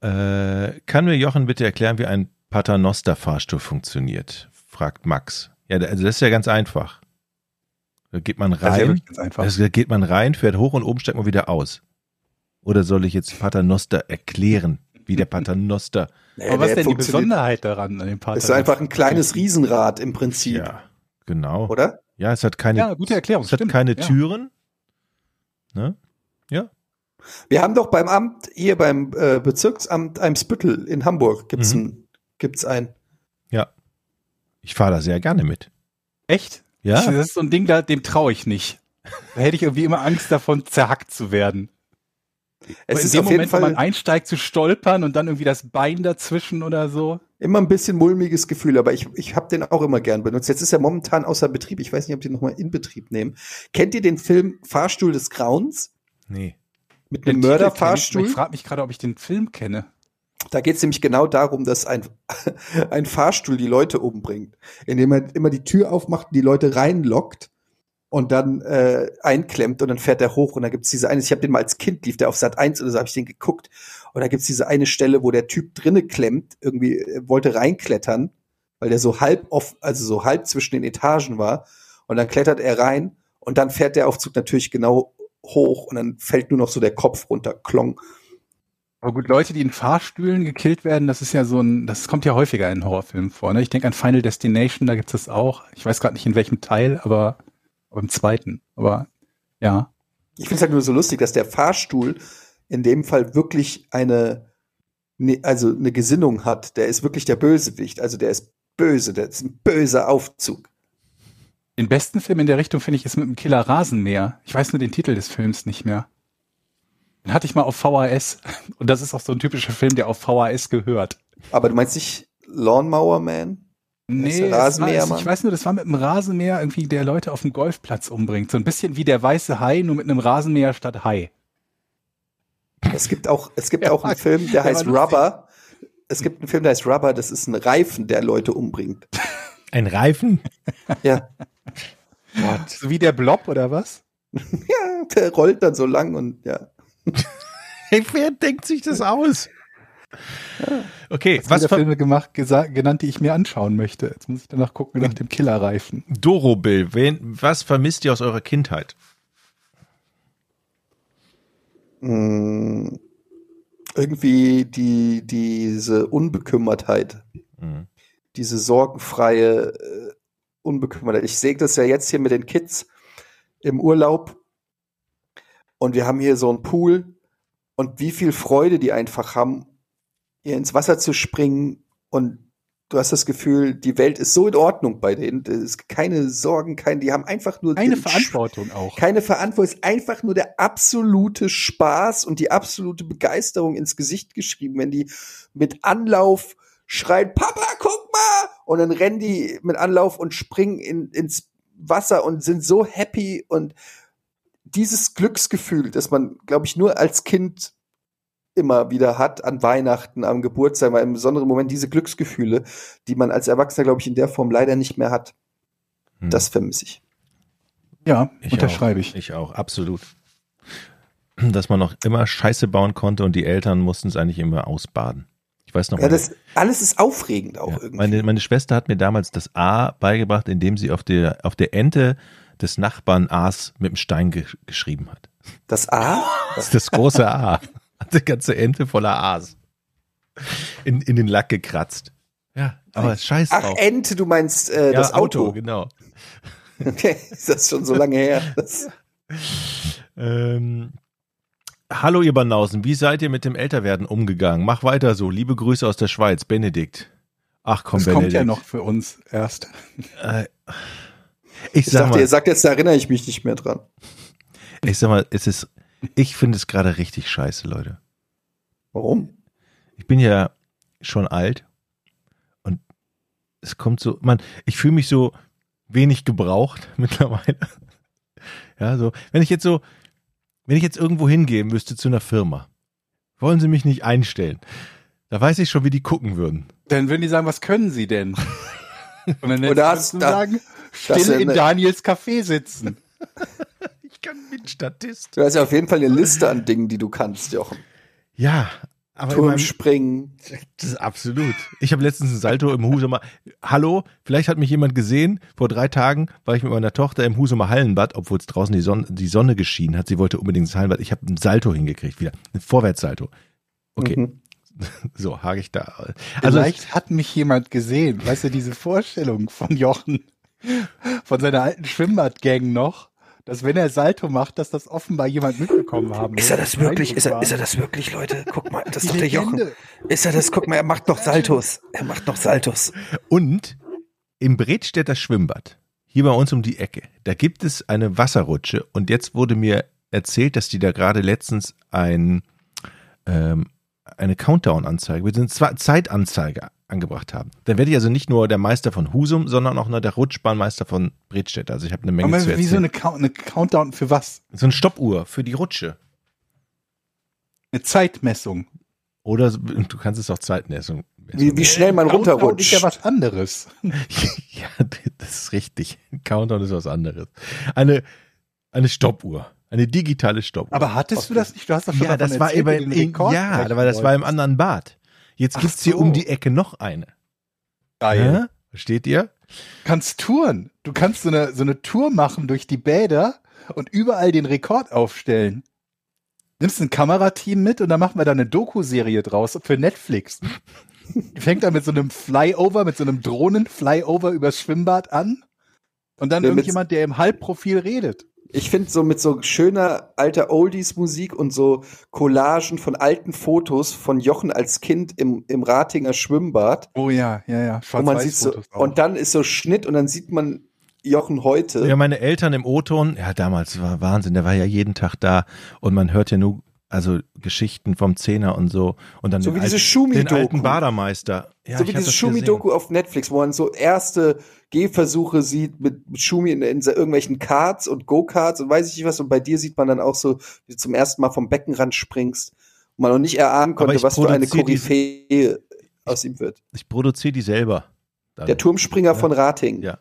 äh, kann mir Jochen bitte erklären, wie ein Paternoster-Fahrstuhl funktioniert? fragt Max. Ja, also das ist ja ganz einfach. Da geht man Das ist ja rein, wirklich ganz einfach. also da geht man rein, fährt hoch und oben steigt man wieder aus. Oder soll ich jetzt Paternoster erklären, wie der Paternoster Naja, Aber was ist denn die Besonderheit daran an dem Pater? Ist einfach ein kleines Riesenrad im Prinzip, Ja, genau. oder? Ja, es hat keine, Ja, gute Erklärung. es hat keine ja. Türen. Ne? Ja. Wir haben doch beim Amt, hier beim äh, Bezirksamt Eimsbüttel in Hamburg gibt's Mhm. ein, gibt's ein. Ich fahre da sehr gerne mit. Echt? Ja. Das ist so ein Ding, da, dem traue ich nicht. Da hätte ich irgendwie immer Angst davon, zerhackt zu werden. Es in ist dem auf jeden Moment, Fall man einsteigt, zu stolpern und dann irgendwie das Bein dazwischen oder so. Immer ein bisschen mulmiges Gefühl, aber ich, ich habe den auch immer gern benutzt. Jetzt ist er momentan außer Betrieb. Ich weiß nicht, ob die noch mal in Betrieb nehmen. Kennt ihr den Film Fahrstuhl des Grauens Nee. mit einem kenn Ich, Mörderfahrstuhl? ich frage mich gerade, ob ich den Film kenne. Da geht es nämlich genau darum, dass ein, *laughs* ein Fahrstuhl die Leute umbringt, indem er immer die Tür aufmacht und die Leute reinlockt und dann äh, einklemmt und dann fährt er hoch und da gibt's diese eine, ich habe den mal als Kind, lief der auf Sat 1 oder so, habe ich den geguckt und da gibt's diese eine Stelle, wo der Typ drinne klemmt, irgendwie äh, wollte reinklettern, weil der so halb off, also so halb zwischen den Etagen war und dann klettert er rein und dann fährt der Aufzug natürlich genau hoch und dann fällt nur noch so der Kopf runter, klong. Aber gut, Leute, die in Fahrstühlen gekillt werden, das ist ja so ein, das kommt ja häufiger in Horrorfilmen vor. Ne? Ich denke an Final Destination, da gibt's das auch. Ich weiß gerade nicht in welchem Teil, aber, aber im zweiten. Aber ja. Ich finde es halt nur so lustig, dass der Fahrstuhl in dem Fall wirklich eine, ne, also eine Gesinnung hat. Der ist wirklich der Bösewicht. Also der ist böse, der ist ein böser Aufzug. Den besten Film in der Richtung finde ich ist mit dem Killer Rasenmäher. Ich weiß nur den Titel des Films nicht mehr. Den hatte ich mal auf VHS. *laughs* Und das ist auch so ein typischer Film, der auf VHS gehört. Aber du meinst nicht Lawnmower Man? Nee, es war, ich weiß nur, das war mit einem Rasenmäher irgendwie, der Leute auf dem Golfplatz umbringt. So ein bisschen wie der weiße Hai, nur mit einem Rasenmäher statt Hai. Es gibt auch, es gibt Ja, auch einen Film, der der heißt. Rubber. Es gibt einen Film, der heißt Rubber. Das ist ein Reifen, der Leute umbringt. Ein Reifen? Ja, So wie der Blob oder was? *laughs* ja, der rollt dann so lang und ja. Hey, wer denkt sich das aus? Okay, Was was wieder Filme gemacht, genannt, die ich mir anschauen möchte. Jetzt muss ich danach gucken nach dem Killerreifen. Dorobill, wen, was vermisst ihr aus eurer Kindheit? Irgendwie die, diese Unbekümmertheit. Mhm. diese sorgenfreie äh, Unbekümmertheit. Ich sehe das ja jetzt hier mit den Kids im Urlaub und wir haben hier so einen Pool und wie viel Freude die einfach haben, hier ins Wasser zu springen und du hast das Gefühl, die Welt ist so in Ordnung bei denen. Es ist keine Sorgen, kein, die haben einfach nur Eine den Verantwortung auch. keine Verantwortung, ist einfach nur der absolute Spaß und die absolute Begeisterung ins Gesicht geschrieben, wenn die mit Anlauf schreien, Papa, guck mal! Und dann rennen die mit Anlauf und springen in, ins Wasser und sind so happy und dieses Glücksgefühl, das man, glaube ich, nur als Kind immer wieder hat, an Weihnachten, am Geburtstag, mal im besonderen Moment, diese Glücksgefühle, die man als Erwachsener, glaube ich, in der Form leider nicht mehr hat. Hm. Das vermisse ich. Ja, Ich unterschreibe auch. ich. Ich auch, absolut. Dass man noch immer Scheiße bauen konnte und die Eltern mussten es eigentlich immer ausbaden. Ich weiß noch, Ja, das alles ist aufregend auch ja, irgendwie. meine, meine Schwester hat mir damals das A beigebracht, indem sie auf der, auf der Ente des Nachbarn A's mit dem Stein ge geschrieben hat. Das A? Das ist das große A. Hat die ganze Ente voller A's. In, in den Lack gekratzt. Ja, aber scheiß Ach, drauf. Ente, du meinst äh, ja, das Auto. genau. Okay, ist das schon so lange her? Das, Ähm, hallo ihr Banausen, wie seid ihr mit dem Älterwerden umgegangen? Mach weiter so. Liebe Grüße aus der Schweiz, Benedikt. Ach komm, Das Benedikt. kommt ja noch für uns erst. Äh, ich ich sag dachte, mal, ihr sagt jetzt, da erinnere ich mich nicht mehr dran. ich sag mal, es ist, ich finde es gerade richtig scheiße, Leute. Warum? Ich bin ja schon alt und es kommt so, man, ich fühle mich so wenig gebraucht *laughs* mittlerweile. Ja, so, wenn ich jetzt so, wenn ich jetzt irgendwo hingehen müsste zu einer Firma, wollen sie mich nicht einstellen. Da weiß ich schon, wie die gucken würden. Dann würden die sagen, was können sie denn? *laughs* Und dann du da- sagen, still in Daniels Café sitzen. *laughs* Kann mit Statist. Du hast ja auf jeden Fall eine Liste an Dingen, die du kannst, Jochen. Ja, Aber Turmspringen. Das ist absolut. Ich habe letztens ein Salto im Husumer. Hallo, vielleicht hat mich jemand gesehen. Vor drei Tagen war ich mit meiner Tochter im Husumer Hallenbad, obwohl es draußen die Sonne, die Sonne geschienen hat. Sie wollte unbedingt ins Hallenbad. Ich habe ein Salto hingekriegt wieder. Ein Vorwärtssalto. Okay, Mhm. *laughs* so hake ich da. Also Vielleicht hat mich jemand gesehen. Weißt du, diese Vorstellung von Jochen, von seiner alten Schwimmbadgang noch, dass wenn er Salto macht, dass das offenbar jemand mitbekommen haben Ist er das wirklich? Ist er, ist er das wirklich, Leute? Guck mal, das ist doch der Jochen. Ist er das? Guck mal, er macht noch Saltos. Er macht noch Saltos. Und im Bredstädter Schwimmbad, hier bei uns um die Ecke, da gibt es eine Wasserrutsche und jetzt wurde mir erzählt, dass die da gerade letztens ein, ähm, eine Countdown-Anzeige, wir sind Zeitanzeige angebracht haben. Dann werde ich also nicht nur der Meister von Husum, sondern auch noch der Rutschbahnmeister von Bredstädt. Also ich habe eine Menge Aber zu wie so erzählen. eine, Count, eine Countdown für was? so eine Stoppuhr für die Rutsche. Eine Zeitmessung. Oder du kannst es auch Zeitmessung. Wie, wie schnell man Countdown ist runterrutscht. ja was anderes. *laughs* ja, das ist richtig. Countdown ist was anderes. Eine, eine Stoppuhr. Eine digitale Stoppuhr. Aber hattest du das nicht? Du hast doch schon ja, davon das war erzählt, eben, in, Rekord ja, aber das war im anderen Bad. Jetzt gibt's hier so. um die Ecke noch eine. Geil. Hä? Versteht ihr? kannst touren. Du kannst so eine, so eine Tour machen durch die Bäder und überall den Rekord aufstellen. Nimmst ein Kamerateam mit und dann machen wir da eine Doku-Serie draus für Netflix. Die fängt dann mit so einem Flyover, mit so einem Drohnen-Flyover übers Schwimmbad an. Und dann Ja, irgendjemand, der im Halbprofil redet. Ich finde so mit so schöner alter Oldies-Musik und so Collagen von alten Fotos von Jochen als Kind im, im Ratinger Schwimmbad. Oh ja, ja, ja. Und man sieht so, auch. und dann ist so Schnitt und dann sieht man Jochen heute. Ja, meine Eltern im O-Ton, ja, damals war Wahnsinn, der war ja jeden Tag da und man hört ja nur, also Geschichten vom Zehner und so. Und dann So den, wie diese alten, Schumi-Doku. den alten Badermeister. Ja, so wie diese Schumi-Doku auf Netflix, wo man so erste Gehversuche sieht mit, mit Schumi in, in irgendwelchen Karts und Go-Karts und weiß ich nicht was. Und bei dir sieht man dann auch so, wie du zum ersten Mal vom Beckenrand springst und man noch nicht erahnen konnte, was für eine Koryphäe aus ihm wird. Ich produziere die selber. Dann. Der Turmspringer von Rating. Ja.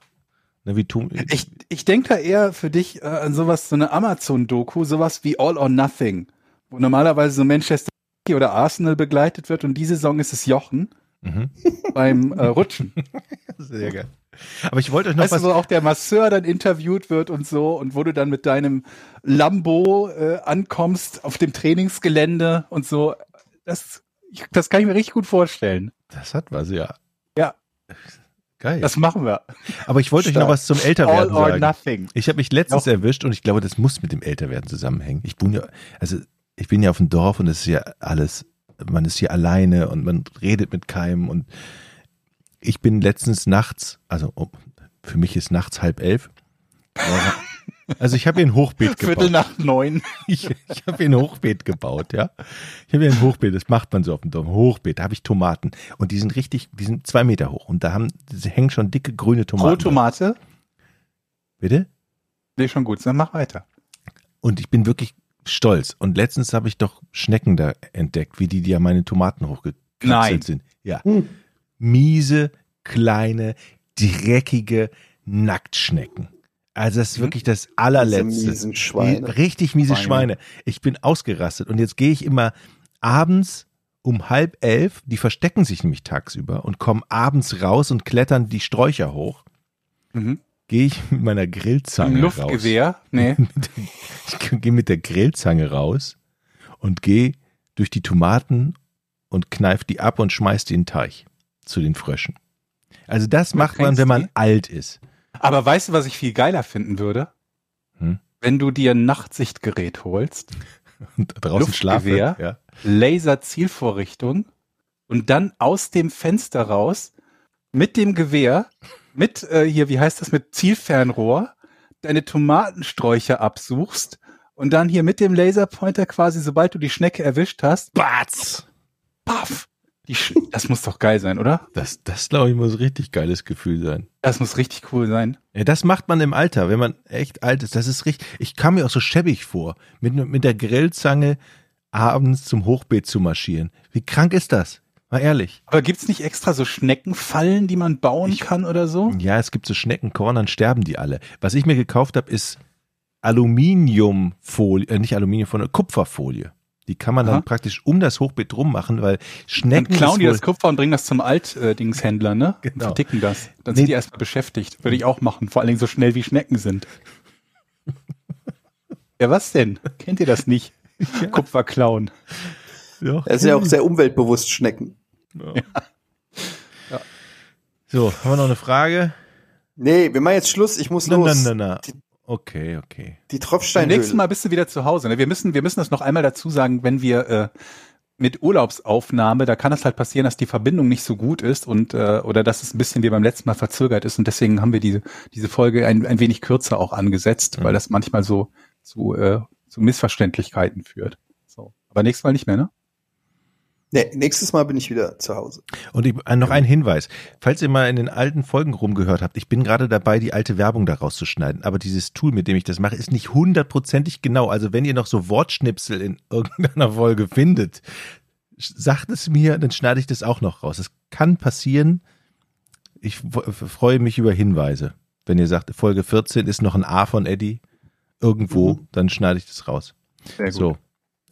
Ne, wie Tum Ich, ich denke da eher für dich äh, an sowas, so eine Amazon-Doku, sowas wie All or Nothing, wo normalerweise so Manchester City oder Arsenal begleitet wird und diese Saison ist es Jochen mhm. *laughs* beim äh, Rutschen. Sehr geil. Aber ich wollte euch noch Weißt du, was. wo auch der Masseur dann interviewt wird und so und wo du dann mit deinem Lambo äh, ankommst auf dem Trainingsgelände und so. Das, ich, das kann ich mir richtig gut vorstellen. Das hat was, ja. Ja. Geil. Das machen wir. Aber ich wollte euch Stark. noch was zum All Älterwerden or sagen. nothing. Ich habe mich letztens Noch. erwischt und ich glaube, das muss mit dem Älterwerden zusammenhängen. Ich bin ja, also ich bin ja auf dem Dorf und es ist ja alles, man ist hier alleine und man redet mit keinem und ich bin letztens nachts, also um, für mich ist nachts halb elf. Also ich habe hier ein Hochbeet Viertel gebaut. nach neun. *laughs* Ich, ich habe hier ein Hochbeet gebaut, ja. Ich habe hier ein Hochbeet, das macht man so auf dem Dorf. Hochbeet, da habe ich Tomaten und die sind richtig, die sind zwei Meter hoch und da haben, hängen schon dicke grüne Pro Tomaten. Tomate. Bitte? Nee, schon gut. Dann mach weiter. Und ich bin wirklich stolz. Und letztens habe ich doch Schnecken da entdeckt, wie die, die ja meine Tomaten Nein. hochgekapselt sind. Ja. Hm. Miese, kleine, dreckige Nacktschnecken. Also das ist Mhm. wirklich das allerletzte. Miesen Schweine. Die, richtig miese Schweine. Schweine. Ich bin ausgerastet. Und jetzt gehe ich immer abends um halb elf, die verstecken sich nämlich tagsüber und kommen abends raus und klettern die Sträucher hoch. Mhm. Gehe ich mit meiner Grillzange raus. Luftgewehr? Nee. *laughs* Ich gehe mit der Grillzange raus und gehe durch die Tomaten und kneif die ab und schmeiß die in den Teich zu den Fröschen. Also das macht man, wenn man die? alt ist. Aber weißt du, was ich viel geiler finden würde? Hm? Wenn du dir ein Nachtsichtgerät holst, *laughs* Und draußen schlafe. Luftgewehr? Ja. Laser-Zielvorrichtung und dann aus dem Fenster raus mit dem Gewehr, mit äh, hier, wie heißt das, mit Zielfernrohr, deine Tomatensträucher absuchst und dann hier mit dem Laserpointer quasi, sobald du die Schnecke erwischt hast, Batz! paff! Das muss doch geil sein, oder? Das, das glaube ich, muss ein richtig geiles Gefühl sein. Das muss richtig cool sein. Ja, das macht man im Alter, wenn man echt alt ist. Das ist richtig. Ich kam mir auch so schäbig vor, mit, mit der Grillzange abends zum Hochbeet zu marschieren. Wie krank ist das? Mal ehrlich. Aber gibt's nicht extra so Schneckenfallen, die man bauen Ich- kann oder so? Ja, es gibt so Schneckenkorn, dann sterben die alle. Was ich mir gekauft habe, ist Aluminiumfolie, äh, nicht Aluminiumfolie, Kupferfolie. Die kann man Aha. dann praktisch um das Hochbeet drum machen, weil Dann Schnecken klauen ist die das Kupfer und bringen das zum Alt-Dingshändler, ne? *laughs* Und Genau. verticken das. Dann Nee. sind die erstmal beschäftigt. Würde ich auch machen. Vor allen Dingen so schnell wie Schnecken sind. *laughs* ja, was denn? Kennt ihr das nicht? Kupfer klauen. *laughs* ja, Er ist ja auch sehr umweltbewusst, Schnecken. So, haben wir noch eine Frage? Nee, wir machen jetzt Schluss. Ich muss Na, na, los. na, na. Die- Okay, okay. Die Beim Tropfsteinhöhle. nächsten Mal bist du wieder zu Hause. Ne? Wir müssen, wir müssen das noch einmal dazu sagen, wenn wir äh, mit Urlaubsaufnahme, da kann es halt passieren, dass die Verbindung nicht so gut ist und äh, oder dass es ein bisschen wie beim letzten Mal verzögert ist und deswegen haben wir diese diese Folge ein, ein wenig kürzer auch angesetzt, Mhm. weil das manchmal so zu äh, zu Missverständlichkeiten führt. So, aber nächstes Mal nicht mehr, ne? Nee, nächstes Mal bin ich wieder zu Hause. Und ich, äh, noch ein Hinweis. Falls ihr mal in den alten Folgen rumgehört habt, ich bin gerade dabei, die alte Werbung da rauszuschneiden. Aber dieses Tool, mit dem ich das mache, ist nicht hundertprozentig genau. Also wenn ihr noch so Wortschnipsel in *laughs* irgendeiner Folge findet, sagt es mir, dann schneide ich das auch noch raus. Es kann passieren. Ich freue mich über Hinweise. Wenn ihr sagt, Folge 14 ist noch ein A von Eddie irgendwo, Mhm. dann schneide ich das raus. Sehr So.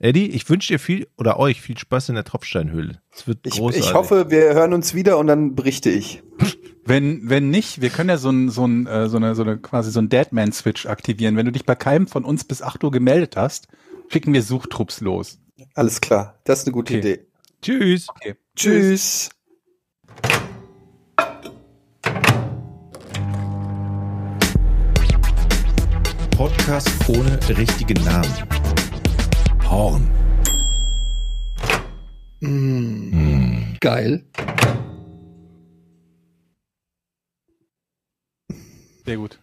Eddie, ich wünsche dir viel oder euch viel Spaß in der Tropfsteinhöhle. Es wird Ich, großartig. ich hoffe, wir hören uns wieder und dann berichte ich. Wenn, wenn nicht, wir können ja so ein, so ein, äh, so eine, so eine, quasi so ein Deadman-Switch aktivieren. Wenn du dich bei keinem von uns bis 8 Uhr gemeldet hast, schicken wir Suchtrupps los. Alles klar. Das ist eine gute Okay. Idee. Tschüss. Okay. Tschüss. Podcast ohne richtigen Namen. Horn. Mm, Geil. Sehr gut.